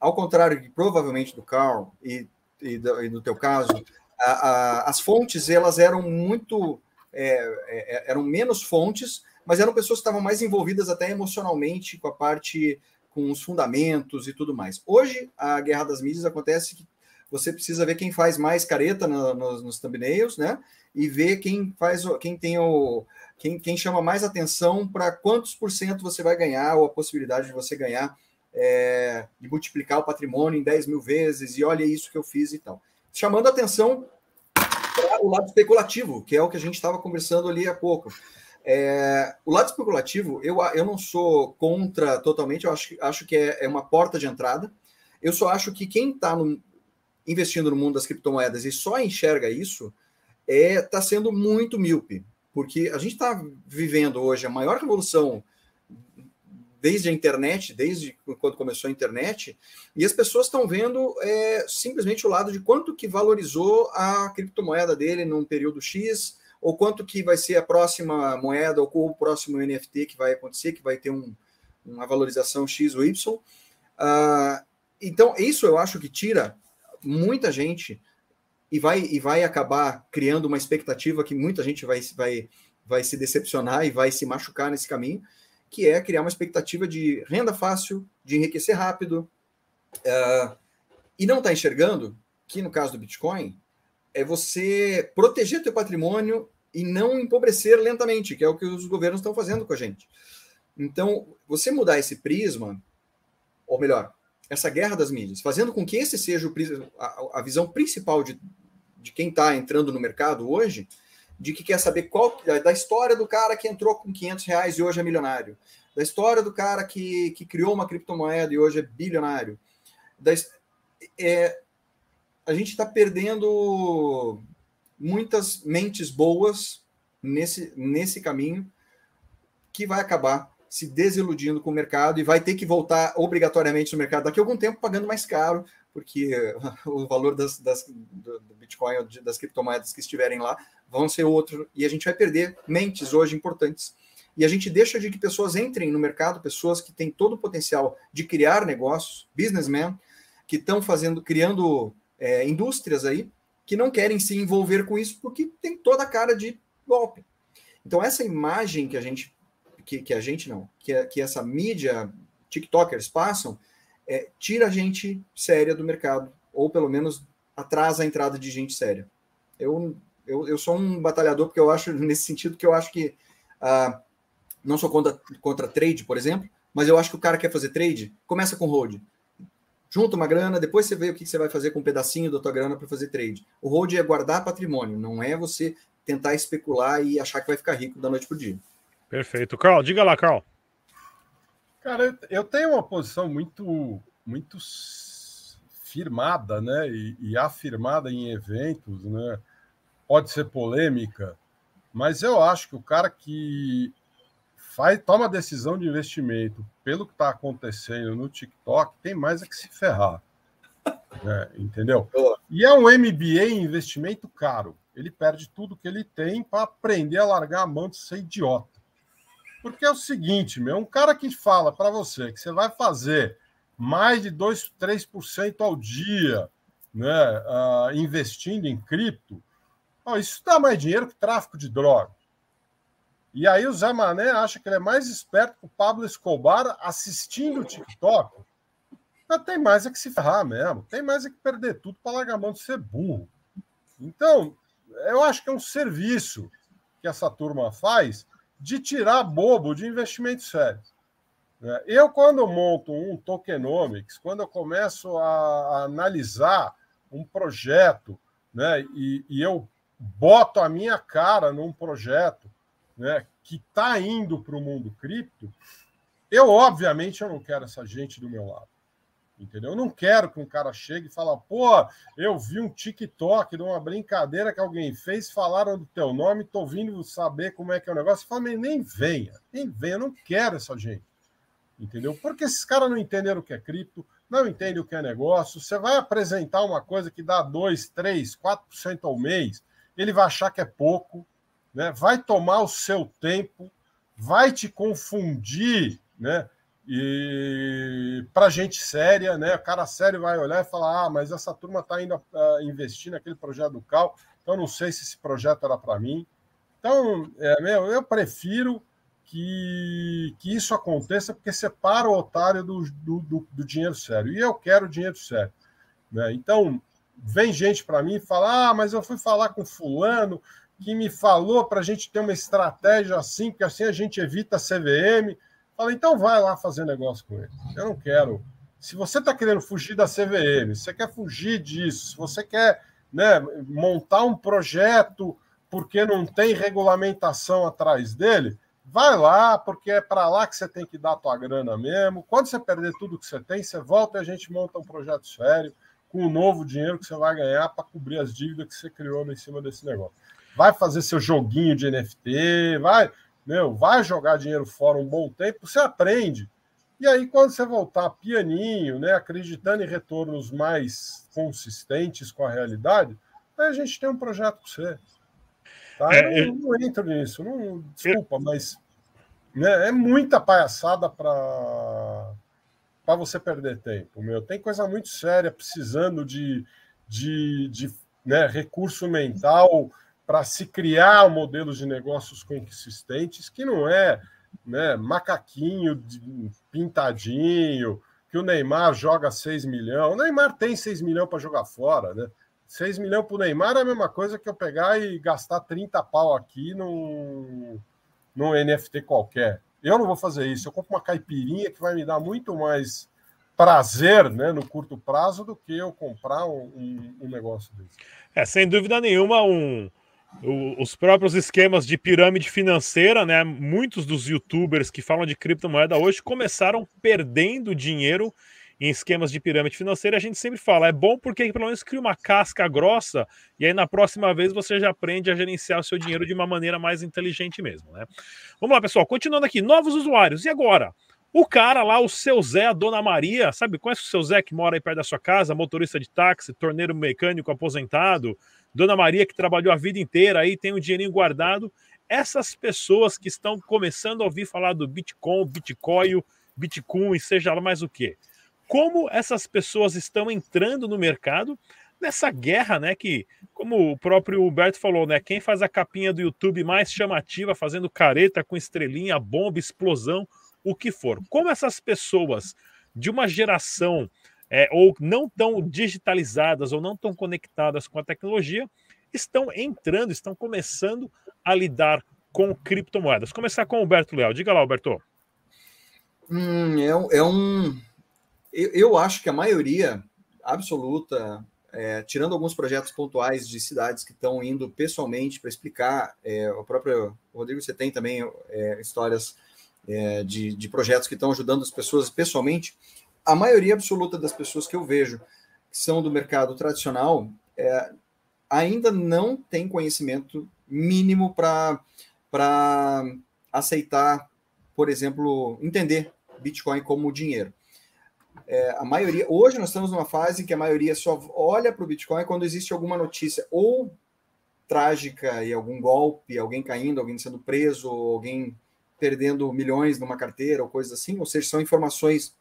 Speaker 3: ao contrário de provavelmente do Carl e, e, do, e do teu caso, a, a, as fontes elas eram muito é, é, é, eram menos fontes, mas eram pessoas que estavam mais envolvidas até emocionalmente com a parte, com os fundamentos e tudo mais. Hoje, a guerra das mídias acontece que você precisa ver quem faz mais careta no, no, nos thumbnails, né? E ver quem faz, quem tem o, quem, quem chama mais atenção para quantos por cento você vai ganhar ou a possibilidade de você ganhar é, de multiplicar o patrimônio em 10 mil vezes e olha isso que eu fiz e tal. Chamando atenção para o lado especulativo, que é o que a gente estava conversando ali há pouco. É, o lado especulativo, eu, eu não sou contra totalmente, eu acho, acho que é, é uma porta de entrada. Eu só acho que quem está investindo no mundo das criptomoedas e só enxerga isso está é, tá sendo muito míope, porque a gente está vivendo hoje a maior revolução desde a internet, desde quando começou a internet, e as pessoas estão vendo é, simplesmente o lado de quanto que valorizou a criptomoeda dele num período X, ou quanto que vai ser a próxima moeda, ou o próximo NFT que vai acontecer, que vai ter um, uma valorização X ou Y. Uh, então, isso eu acho que tira muita gente e vai, e vai acabar criando uma expectativa que muita gente vai, vai, vai se decepcionar e vai se machucar nesse caminho, que é criar uma expectativa de renda fácil, de enriquecer rápido, uh, e não está enxergando que, no caso do Bitcoin, é você proteger teu patrimônio e não empobrecer lentamente, que é o que os governos estão fazendo com a gente. Então, você mudar esse prisma, ou melhor, essa guerra das mídias, fazendo com que esse seja o, a, a visão principal de, de quem está entrando no mercado hoje, de que quer saber qual da história do cara que entrou com 500 reais e hoje é milionário, da história do cara que, que criou uma criptomoeda e hoje é bilionário. Da, é, a gente está perdendo muitas mentes boas nesse, nesse caminho que vai acabar se desiludindo com o mercado e vai ter que voltar obrigatoriamente no mercado daqui a algum tempo pagando mais caro, porque [laughs] o valor das, das, do, Bitcoin ou das criptomoedas que estiverem lá vão ser outro, e a gente vai perder mentes hoje importantes. E a gente deixa de que pessoas entrem no mercado, pessoas que têm todo o potencial de criar negócios, businessmen, que estão fazendo, criando é, indústrias aí, que não querem se envolver com isso porque tem toda a cara de golpe. Então, essa imagem que a gente, que, que a gente não, que, que essa mídia, TikTokers passam, é, tira a gente séria do mercado, ou pelo menos atrasa a entrada de gente séria. Eu, eu, eu sou um batalhador porque eu acho, [laughs] nesse sentido, que eu acho que ah, não sou contra, contra trade, por exemplo, mas eu acho que o cara quer fazer trade, começa com hold junta uma grana, depois você vê o que você vai fazer com um pedacinho da tua grana para fazer trade. O hold é guardar patrimônio, não é você tentar especular e achar que vai ficar rico da noite para o dia.
Speaker 1: Perfeito. Carl, diga lá, Carl.
Speaker 2: Cara, eu tenho uma posição muito, muito firmada, né, e, e afirmada em eventos, né, pode ser polêmica, mas eu acho que o cara que faz, toma decisão de investimento pelo que está acontecendo no TikTok, tem mais é que se ferrar. Né? Entendeu? E é um MBA investimento caro. Ele perde tudo que ele tem para aprender a largar a mão de ser idiota. Porque é o seguinte, meu, um cara que fala para você que você vai fazer mais de 2, 3% ao dia né, uh, investindo em cripto, oh, isso dá mais dinheiro que tráfico de droga. E aí o Zé Mané acha que ele é mais esperto que o Pablo Escobar assistindo o TikTok. Mas tem mais é que se ferrar mesmo. Tem mais é que perder tudo para a mão de ser burro. Então, eu acho que é um serviço que essa turma faz de tirar bobo de investimento sério. É, eu, quando monto um tokenomics, quando eu começo a, a analisar um projeto, né, e, e eu boto a minha cara num projeto né, que está indo para o mundo cripto, eu, obviamente, eu não quero essa gente do meu lado. Entendeu? Eu não quero que um cara chegue e fale, pô, eu vi um TikTok de uma brincadeira que alguém fez, falaram do teu nome, tô vindo saber como é que é o negócio. Fala, nem venha, nem venha, eu não quero essa gente. Entendeu? Porque esses caras não entenderam o que é cripto, não entendem o que é negócio. Você vai apresentar uma coisa que dá 2, 3, 4% ao mês, ele vai achar que é pouco, né? vai tomar o seu tempo, vai te confundir, né? E para gente séria, né? O cara sério vai olhar e falar: ah, mas essa turma está indo uh, investir naquele projeto do Cal, então não sei se esse projeto era para mim. Então, é, meu, eu prefiro que, que isso aconteça porque separa o otário do, do, do, do dinheiro sério. E eu quero dinheiro sério. Né? Então, vem gente para mim e fala: ah, mas eu fui falar com fulano que me falou para a gente ter uma estratégia assim, porque assim a gente evita a CVM. Falei, então vai lá fazer negócio com ele. Eu não quero. Se você está querendo fugir da CVM, se você quer fugir disso, se você quer né, montar um projeto porque não tem regulamentação atrás dele, vai lá, porque é para lá que você tem que dar a tua grana mesmo. Quando você perder tudo que você tem, você volta e a gente monta um projeto sério com o novo dinheiro que você vai ganhar para cobrir as dívidas que você criou em cima desse negócio. Vai fazer seu joguinho de NFT, vai, meu, vai jogar dinheiro fora um bom tempo, você aprende. E aí, quando você voltar pianinho, né, acreditando em retornos mais consistentes com a realidade, aí a gente tem um projeto para você. Tá? É, eu, não, não, entro nisso, não, desculpa, eu... mas né, é muita palhaçada para para você perder tempo, meu. Tem coisa muito séria precisando de, de, de né, recurso mental para se criar modelos de negócios consistentes, que não é né, macaquinho pintadinho, que o Neymar joga 6 milhões. O Neymar tem 6 milhões para jogar fora, né? 6 milhões para o Neymar é a mesma coisa que eu pegar e gastar 30 pau aqui num, num NFT qualquer. Eu não vou fazer isso. Eu compro uma caipirinha que vai me dar muito mais prazer né, no curto prazo do que eu comprar um, um, um negócio desse.
Speaker 1: É, sem dúvida nenhuma, um, os próprios esquemas de pirâmide financeira, né? Muitos dos youtubers que falam de criptomoeda hoje começaram perdendo dinheiro em esquemas de pirâmide financeira, a gente sempre fala, é bom porque pelo menos cria uma casca grossa e aí na próxima vez você já aprende a gerenciar o seu dinheiro de uma maneira mais inteligente mesmo, né? Vamos lá, pessoal, continuando aqui, novos usuários. E agora? O cara lá, o seu Zé, a dona Maria, sabe? Conhece o seu Zé que mora aí perto da sua casa, motorista de táxi, torneiro mecânico aposentado, dona Maria que trabalhou a vida inteira aí, tem um dinheirinho guardado. Essas pessoas que estão começando a ouvir falar do Bitcoin, Bitcoin, Bitcoin, seja lá mais o que como essas pessoas estão entrando no mercado nessa guerra, né? Que, como o próprio Humberto falou, né? Quem faz a capinha do YouTube mais chamativa, fazendo careta com estrelinha, bomba, explosão, o que for. Como essas pessoas de uma geração é, ou não tão digitalizadas ou não tão conectadas com a tecnologia estão entrando, estão começando a lidar com criptomoedas. Começar com o Alberto Leal. Diga lá, Alberto.
Speaker 3: Hum, é, é um eu, eu acho que a maioria absoluta, é, tirando alguns projetos pontuais de cidades que estão indo pessoalmente para explicar, é, o próprio Rodrigo, você tem também é, histórias é, de, de projetos que estão ajudando as pessoas pessoalmente. A maioria absoluta das pessoas que eu vejo que são do mercado tradicional é, ainda não tem conhecimento mínimo para aceitar, por exemplo, entender Bitcoin como dinheiro. É, a maioria, hoje nós estamos numa fase em que a maioria só olha para o Bitcoin quando existe alguma notícia ou trágica e algum golpe, alguém caindo, alguém sendo preso, alguém perdendo milhões numa carteira ou coisas assim, ou seja, são informações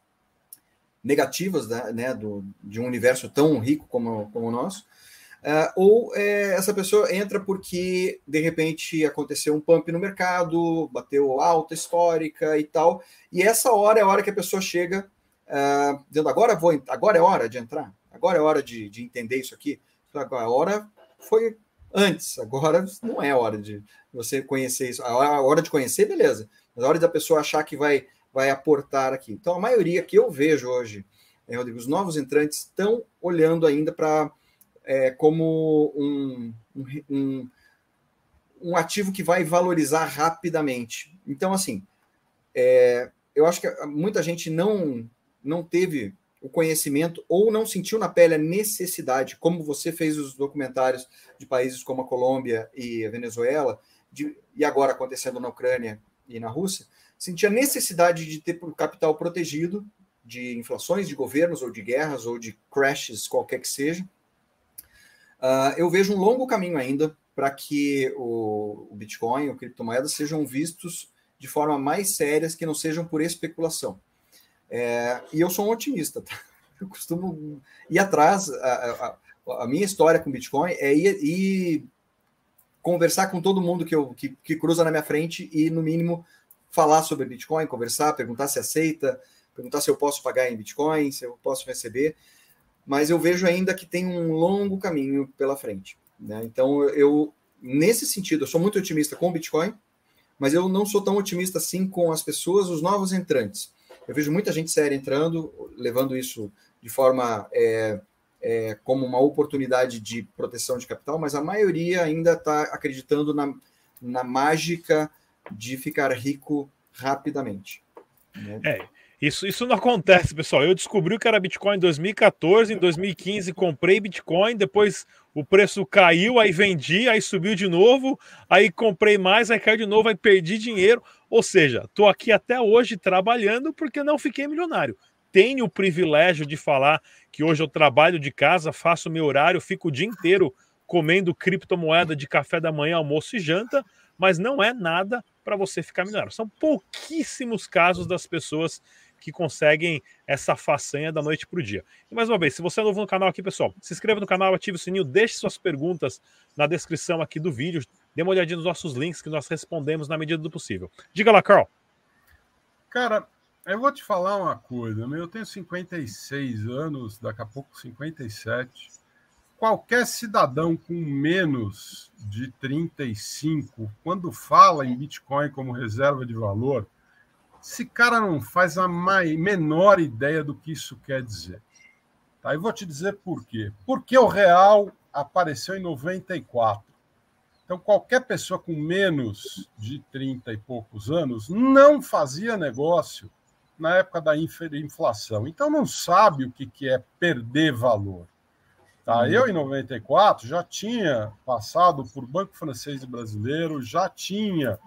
Speaker 3: negativas né, né do, de um universo tão rico como, como o nosso. Uh, ou é, essa pessoa entra porque de repente aconteceu um pump no mercado, bateu alta histórica e tal, e essa hora é a hora que a pessoa chega uh, dizendo agora vou, agora é hora de entrar, agora é hora de, de entender isso aqui. Agora, a hora foi antes, agora não é hora de você conhecer isso. A hora de conhecer, beleza, mas a hora da pessoa achar que vai, vai aportar aqui. Então, a maioria que eu vejo hoje, é, Rodrigo, os novos entrantes estão olhando ainda para é, como um, um, um, ativo que vai valorizar rapidamente. Então, assim, é, eu acho que muita gente não não teve o conhecimento ou não sentiu na pele a necessidade, como você fez os documentários de países como a Colômbia e a Venezuela, de, e agora acontecendo na Ucrânia e na Rússia, sentia necessidade de ter capital protegido de inflações de governos ou de guerras ou de crashes, qualquer que seja. Uh, eu vejo um longo caminho ainda para que o, o Bitcoin, o criptomoeda, sejam vistos de forma mais sérias, que não sejam por especulação. É, e eu sou um otimista, tá? [laughs] Eu costumo ir atrás. A, a, a, minha história com Bitcoin é ir, ir, conversar com todo mundo que, eu, que, que cruza na minha frente e, no mínimo, falar sobre Bitcoin, conversar, perguntar se aceita, perguntar se eu posso pagar em Bitcoin, se eu posso receber. mas eu vejo ainda que tem um longo caminho pela frente. Né? Então, eu, nesse sentido, eu sou muito otimista com o Bitcoin, mas eu não sou tão otimista assim com as pessoas, os novos entrantes. Eu vejo muita gente séria entrando, levando isso de forma é, é, como uma oportunidade de proteção de capital, mas a maioria ainda está acreditando na, na mágica de ficar rico rapidamente.
Speaker 1: Né? É, isso, isso não acontece, pessoal. Eu descobri que era Bitcoin em 2014, em 2015 comprei Bitcoin, depois o preço caiu, aí vendi, aí subiu de novo, aí comprei mais, aí caiu de novo, aí perdi dinheiro. Ou seja, estou aqui até hoje trabalhando porque não fiquei milionário. Tenho o privilégio de falar que hoje eu trabalho de casa, faço meu horário, fico o dia inteiro comendo criptomoeda de café da manhã, almoço e janta, mas não é nada para você ficar milionário. São pouquíssimos casos das pessoas que conseguem essa façanha da noite para o dia. E mais uma vez, se você é novo no canal aqui, pessoal, se inscreva no canal, ative o sininho, deixe suas perguntas na descrição aqui do vídeo, dê uma olhadinha nos nossos links que nós respondemos na medida do possível. Diga lá, Carl.
Speaker 2: Cara, eu vou te falar uma coisa, eu tenho 56 anos, daqui a pouco 57. Qualquer cidadão com menos de 35, quando fala em Bitcoin como reserva de valor, esse cara não faz a menor ideia do que isso quer dizer. Tá? E vou te dizer por quê. Porque o real apareceu em 94. Então, qualquer pessoa com menos de 30 e poucos anos não fazia negócio na época da inflação. Então, não sabe o que é perder valor. Tá? Uhum. Eu, em 94, já tinha passado por Banco Francês e Brasileiro, já tinha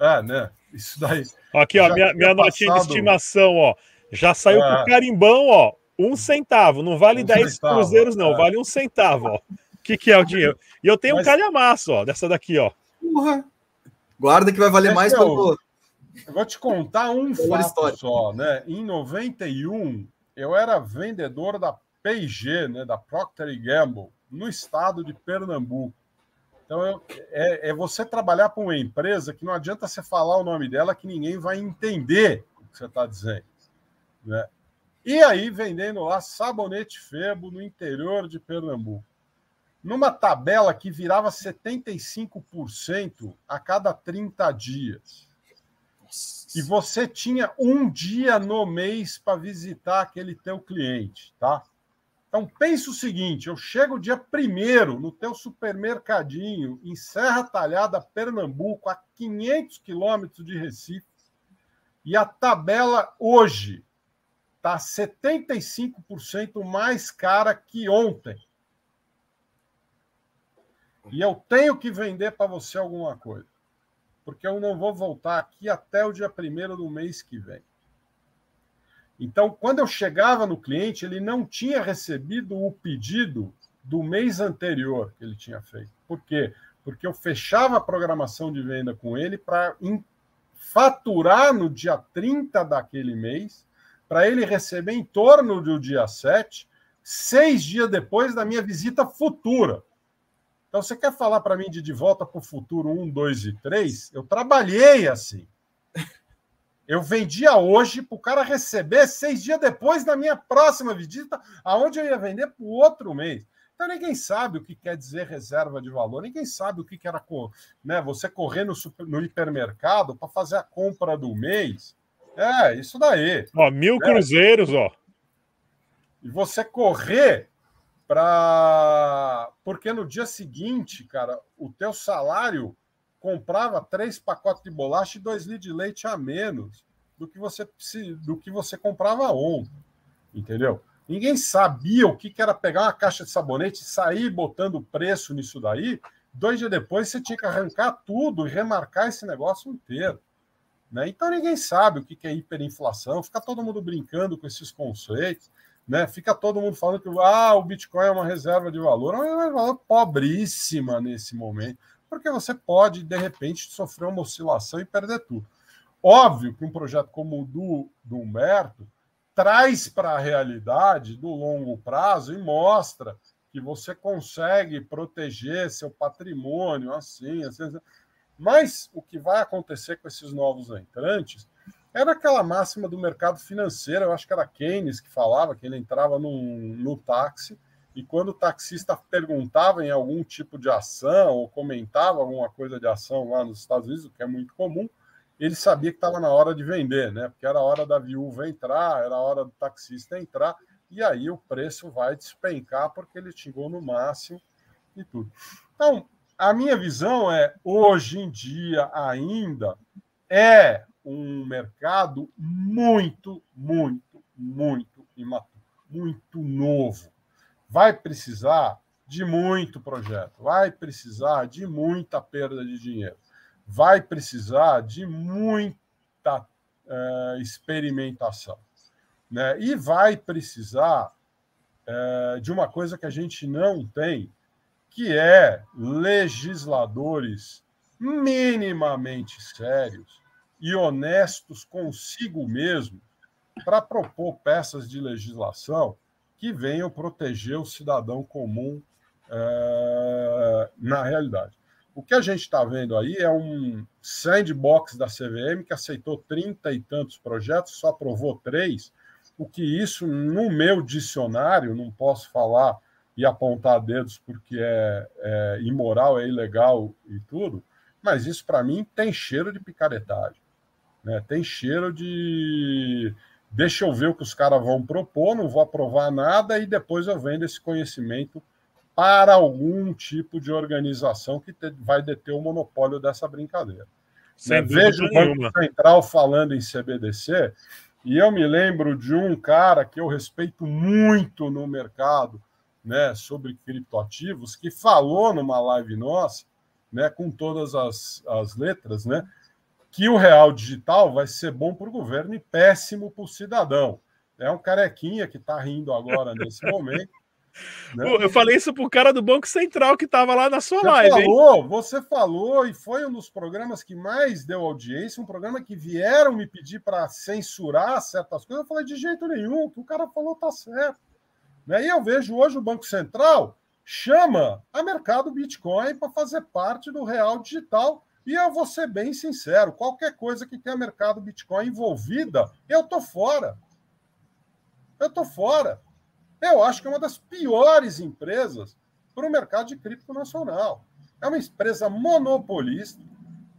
Speaker 2: é, né? Isso daí.
Speaker 1: Aqui, ó, minha, minha notinha de estimação, ó. Já saiu é. pro carimbão, ó. Um centavo. Não vale um 10 centavo, cruzeiros, não. É. Vale um centavo, ó. O que, que é o dinheiro? E eu tenho Mas... um calhamaço, ó, dessa daqui, ó. Porra.
Speaker 3: Guarda que vai valer mais
Speaker 2: para eu, eu vou te contar um fato história. só, né? Em 91, eu era vendedor da P&G, né, da Procter Gamble, no estado de Pernambuco. Então, eu, é, é, você trabalhar para uma empresa que não adianta você falar o nome dela, que ninguém vai entender o que você está dizendo. Né? E aí, vendendo lá sabonete Febo no interior de Pernambuco. Numa tabela que virava 75% a cada 30 dias. E você tinha um dia no mês para visitar aquele teu cliente, tá? Então pense o seguinte: eu chego dia primeiro no teu supermercadinho em Serra Talhada, Pernambuco, a 500 quilômetros de Recife, e a tabela hoje está 75% mais cara que ontem. E eu tenho que vender para você alguma coisa, porque eu não vou voltar aqui até o dia primeiro do mês que vem. Então, quando eu chegava no cliente, ele não tinha recebido o pedido do mês anterior que ele tinha feito. Por quê? Porque eu fechava a programação de venda com ele para faturar no dia 30 daquele mês, para ele receber em torno do dia 7, seis dias depois da minha visita futura. Então, você quer falar para mim de De Volta para o Futuro 1, 2 e 3? Eu trabalhei assim. Eu vendia hoje para o cara receber seis dias depois da minha próxima visita, aonde eu ia vender para o outro mês. Então ninguém sabe o que quer dizer reserva de valor, ninguém sabe o que era né, você correr no, super, no hipermercado para fazer a compra do mês. É, isso daí.
Speaker 1: Ó, mil né? cruzeiros, ó.
Speaker 2: E você correr para. Porque no dia seguinte, cara, o teu salário comprava três pacotes de bolacha e dois litros de leite a menos do que você do que você comprava ontem, entendeu? Ninguém sabia o que era pegar uma caixa de sabonete e sair botando preço nisso daí. Dois dias depois você tinha que arrancar tudo e remarcar esse negócio inteiro. Né? Então ninguém sabe o que é hiperinflação, fica todo mundo brincando com esses conceitos, né? fica todo mundo falando que ah, o Bitcoin é uma reserva de valor, é uma reserva de valor pobríssima nesse momento porque você pode, de repente, sofrer uma oscilação e perder tudo. Óbvio que um projeto como o do, do Humberto traz para a realidade do longo prazo e mostra que você consegue proteger seu patrimônio assim, assim, assim. Mas o que vai acontecer com esses novos entrantes era aquela máxima do mercado financeiro, eu acho que era Keynes que falava, que ele entrava num, no táxi e quando o taxista perguntava em algum tipo de ação ou comentava alguma coisa de ação lá nos Estados Unidos, o que é muito comum, ele sabia que estava na hora de vender, né? Porque era a hora da viúva entrar, era a hora do taxista entrar, e aí o preço vai despencar porque ele chegou no máximo e tudo. Então, a minha visão é, hoje em dia ainda, é um mercado muito, muito, muito imaturo, muito novo. Vai precisar de muito projeto, vai precisar de muita perda de dinheiro, vai precisar de muita é, experimentação. Né? E vai precisar é, de uma coisa que a gente não tem, que é legisladores minimamente sérios e honestos consigo mesmo para propor peças de legislação que venham proteger o cidadão comum é, na realidade. O que a gente está vendo aí é um sandbox da CVM que aceitou 30 e tantos projetos, só aprovou três, o que isso, no meu dicionário, não posso falar e apontar dedos porque é, é imoral, é ilegal e tudo, mas isso para mim tem cheiro de picaretagem. Né? Tem cheiro de. Deixa eu ver o que os caras vão propor, não vou aprovar nada e depois eu vendo esse conhecimento para algum tipo de organização que te, vai deter o monopólio dessa brincadeira. Né? Vejo o Banco Central falando em CBDC e eu me lembro de um cara que eu respeito muito no mercado né, sobre criptoativos, que falou numa live nossa, né, com todas as, as letras, né, que o real digital vai ser bom para o governo e péssimo para o cidadão. É um carequinha que está rindo agora nesse momento. [laughs]
Speaker 1: Né? Eu falei isso pro cara do Banco Central que estava lá na sua você live.
Speaker 2: Falou, hein? Você falou, e foi um dos programas que mais deu audiência, um programa que vieram me pedir para censurar certas coisas. Eu falei, de jeito nenhum, o que o cara falou tá certo. Né? E eu vejo hoje o Banco Central chama a mercado Bitcoin para fazer parte do real digital e eu vou ser bem sincero: qualquer coisa que tenha mercado Bitcoin envolvida, eu tô fora. Eu tô fora. Eu acho que é uma das piores empresas para o mercado de cripto nacional. É uma empresa monopolista,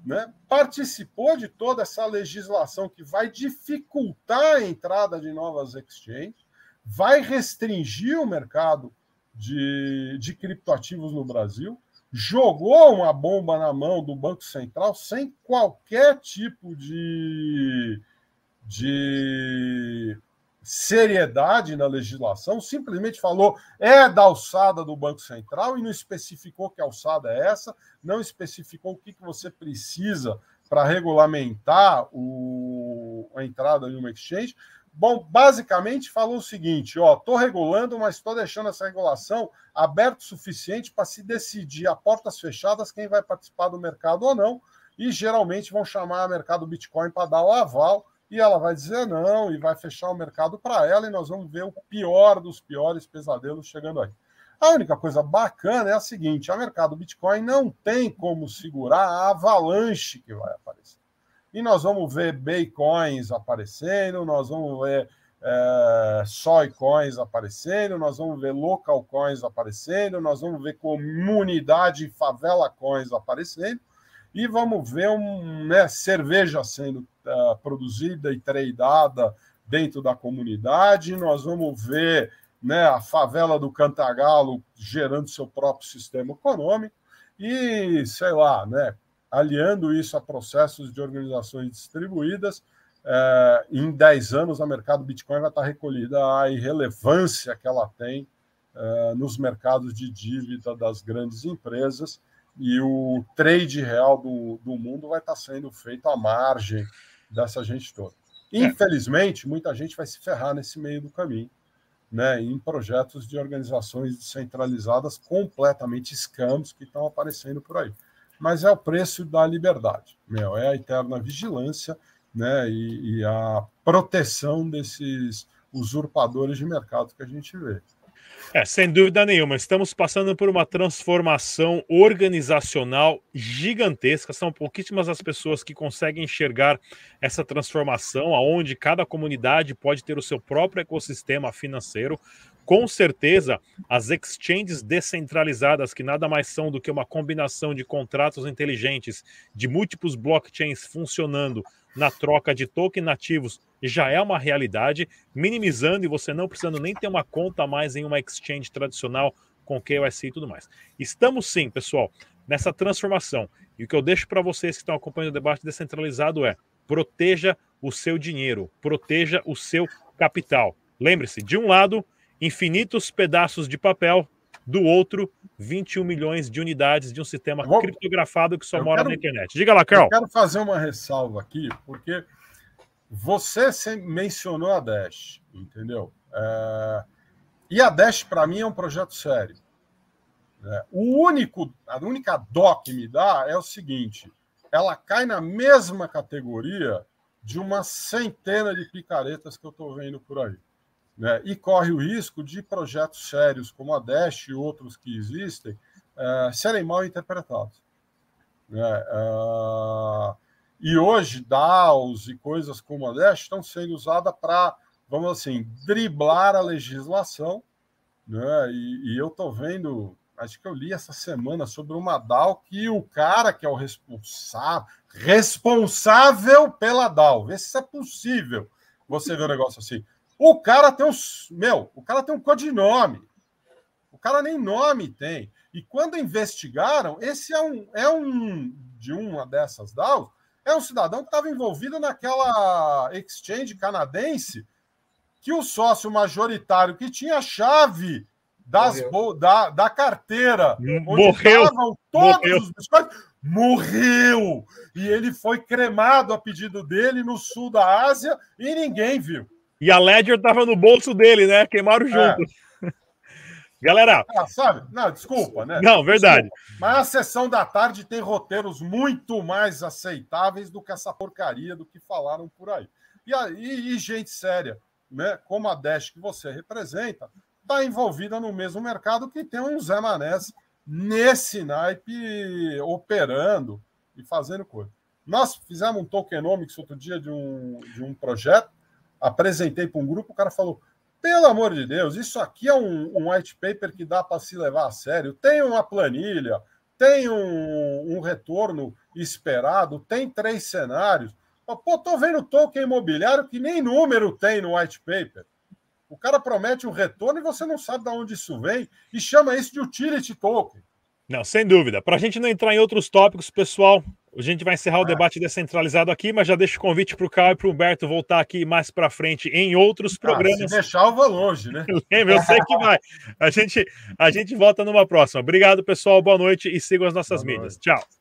Speaker 2: né? participou de toda essa legislação que vai dificultar a entrada de novas exchanges, vai restringir o mercado de, de criptoativos no Brasil jogou uma bomba na mão do Banco Central sem qualquer tipo de, de seriedade na legislação, simplesmente falou é da alçada do Banco Central e não especificou que alçada é essa, não especificou o que, que você precisa para regulamentar o, a entrada em uma exchange. Bom, basicamente falou o seguinte: ó, estou regulando, mas estou deixando essa regulação aberta o suficiente para se decidir a portas fechadas quem vai participar do mercado ou não. E geralmente vão chamar a mercado Bitcoin para dar o aval e ela vai dizer não e vai fechar o mercado para ela e nós vamos ver o pior dos piores pesadelos chegando aí. A única coisa bacana é a seguinte: a mercado Bitcoin não tem como segurar a avalanche que vai aparecer. E nós vamos ver Bitcoins aparecendo, nós vamos ver é, Soy Coins aparecendo, nós vamos ver Local Coins aparecendo, nós vamos ver Comunidade Favela Coins aparecendo, e vamos ver um, né, cerveja sendo uh, produzida e tradeada dentro da comunidade, nós vamos ver né, a favela do Cantagalo gerando seu próprio sistema econômico, e sei lá, né, aliando isso a processos de organizações distribuídas, é, em 10 anos a mercado Bitcoin vai estar recolhida a irrelevância que ela tem é, nos mercados de dívida das grandes empresas e o trade real do, do mundo vai estar sendo feito à margem dessa gente toda. Infelizmente, muita gente vai se ferrar nesse meio do caminho, né, em projetos de organizações descentralizadas completamente scams que estão aparecendo por aí mas é o preço da liberdade, meu, é a eterna vigilância né, e, e a proteção desses usurpadores de mercado que a gente vê.
Speaker 1: É, sem dúvida nenhuma. Estamos passando por uma transformação organizacional gigantesca. São pouquíssimas as pessoas que conseguem enxergar essa transformação, aonde cada comunidade pode ter o seu próprio ecossistema financeiro. Com certeza, as exchanges descentralizadas, que nada mais são do que uma combinação de contratos inteligentes, de múltiplos blockchains funcionando na troca de token nativos já é uma realidade, minimizando e você não precisando nem ter uma conta mais em uma exchange tradicional com KYC e tudo mais. Estamos sim, pessoal, nessa transformação. E o que eu deixo para vocês que estão acompanhando o debate descentralizado é: proteja o seu dinheiro, proteja o seu capital. Lembre-se, de um lado, infinitos pedaços de papel, do outro, 21 milhões de unidades de um sistema Vou... criptografado que só mora quero... na internet. Diga lá, Carl. Eu
Speaker 2: quero fazer uma ressalva aqui, porque você mencionou a Dash, entendeu? É... E a Dash, para mim, é um projeto sério. É. O único, a única dó que me dá é o seguinte: ela cai na mesma categoria de uma centena de picaretas que eu estou vendo por aí né, e corre o risco de projetos sérios como a Dash e outros que existem uh, serem mal interpretados. Né? Uh, e hoje, DAOs e coisas como a Dash estão sendo usadas para, vamos assim, driblar a legislação. Né? E, e eu estou vendo, acho que eu li essa semana sobre uma DAO que o cara que é o responsável, responsável pela DAO, vê se é possível você ver um negócio assim o cara tem os. Meu, o cara tem um codinome. O cara nem nome tem. E quando investigaram, esse é um, é um de uma dessas DAOs, é um cidadão que estava envolvido naquela exchange canadense que o sócio majoritário que tinha a chave das da, da carteira,
Speaker 1: onde morreu, estavam
Speaker 2: todos morreu. os biscoitos, morreu. E ele foi cremado a pedido dele no sul da Ásia e ninguém viu.
Speaker 1: E a Ledger tava no bolso dele, né? Queimaram é. junto. É. [laughs] Galera.
Speaker 2: Ah, sabe? Não, desculpa, né?
Speaker 1: Não, verdade.
Speaker 2: Desculpa. Mas a sessão da tarde tem roteiros muito mais aceitáveis do que essa porcaria do que falaram por aí. E, e, e gente séria, né? Como a Dash que você representa, está envolvida no mesmo mercado que tem um Zé Manés nesse naipe operando e fazendo coisa. Nós fizemos um tokenomics outro dia de um, de um projeto apresentei para um grupo, o cara falou: pelo amor de Deus, isso aqui é um, um white paper que dá para se levar a sério. Tem uma planilha, tem um, um, retorno esperado, tem três cenários. Pô, tô vendo token imobiliário que nem número tem no white paper. O cara promete um retorno e você não sabe de onde isso vem e chama isso de utility token.
Speaker 1: Não, sem dúvida. Para a gente não entrar em outros tópicos, pessoal, a gente vai encerrar o debate descentralizado aqui, mas já deixo o convite para o Caio e para o Humberto voltar aqui mais para frente em outros programas. Ah, se
Speaker 2: deixar, eu vou longe, né? [laughs]
Speaker 1: Lembra, eu sei que vai. A gente, a gente volta numa próxima. Obrigado, pessoal. Boa noite e sigam as nossas Boa mídias. Tchau. Tchau.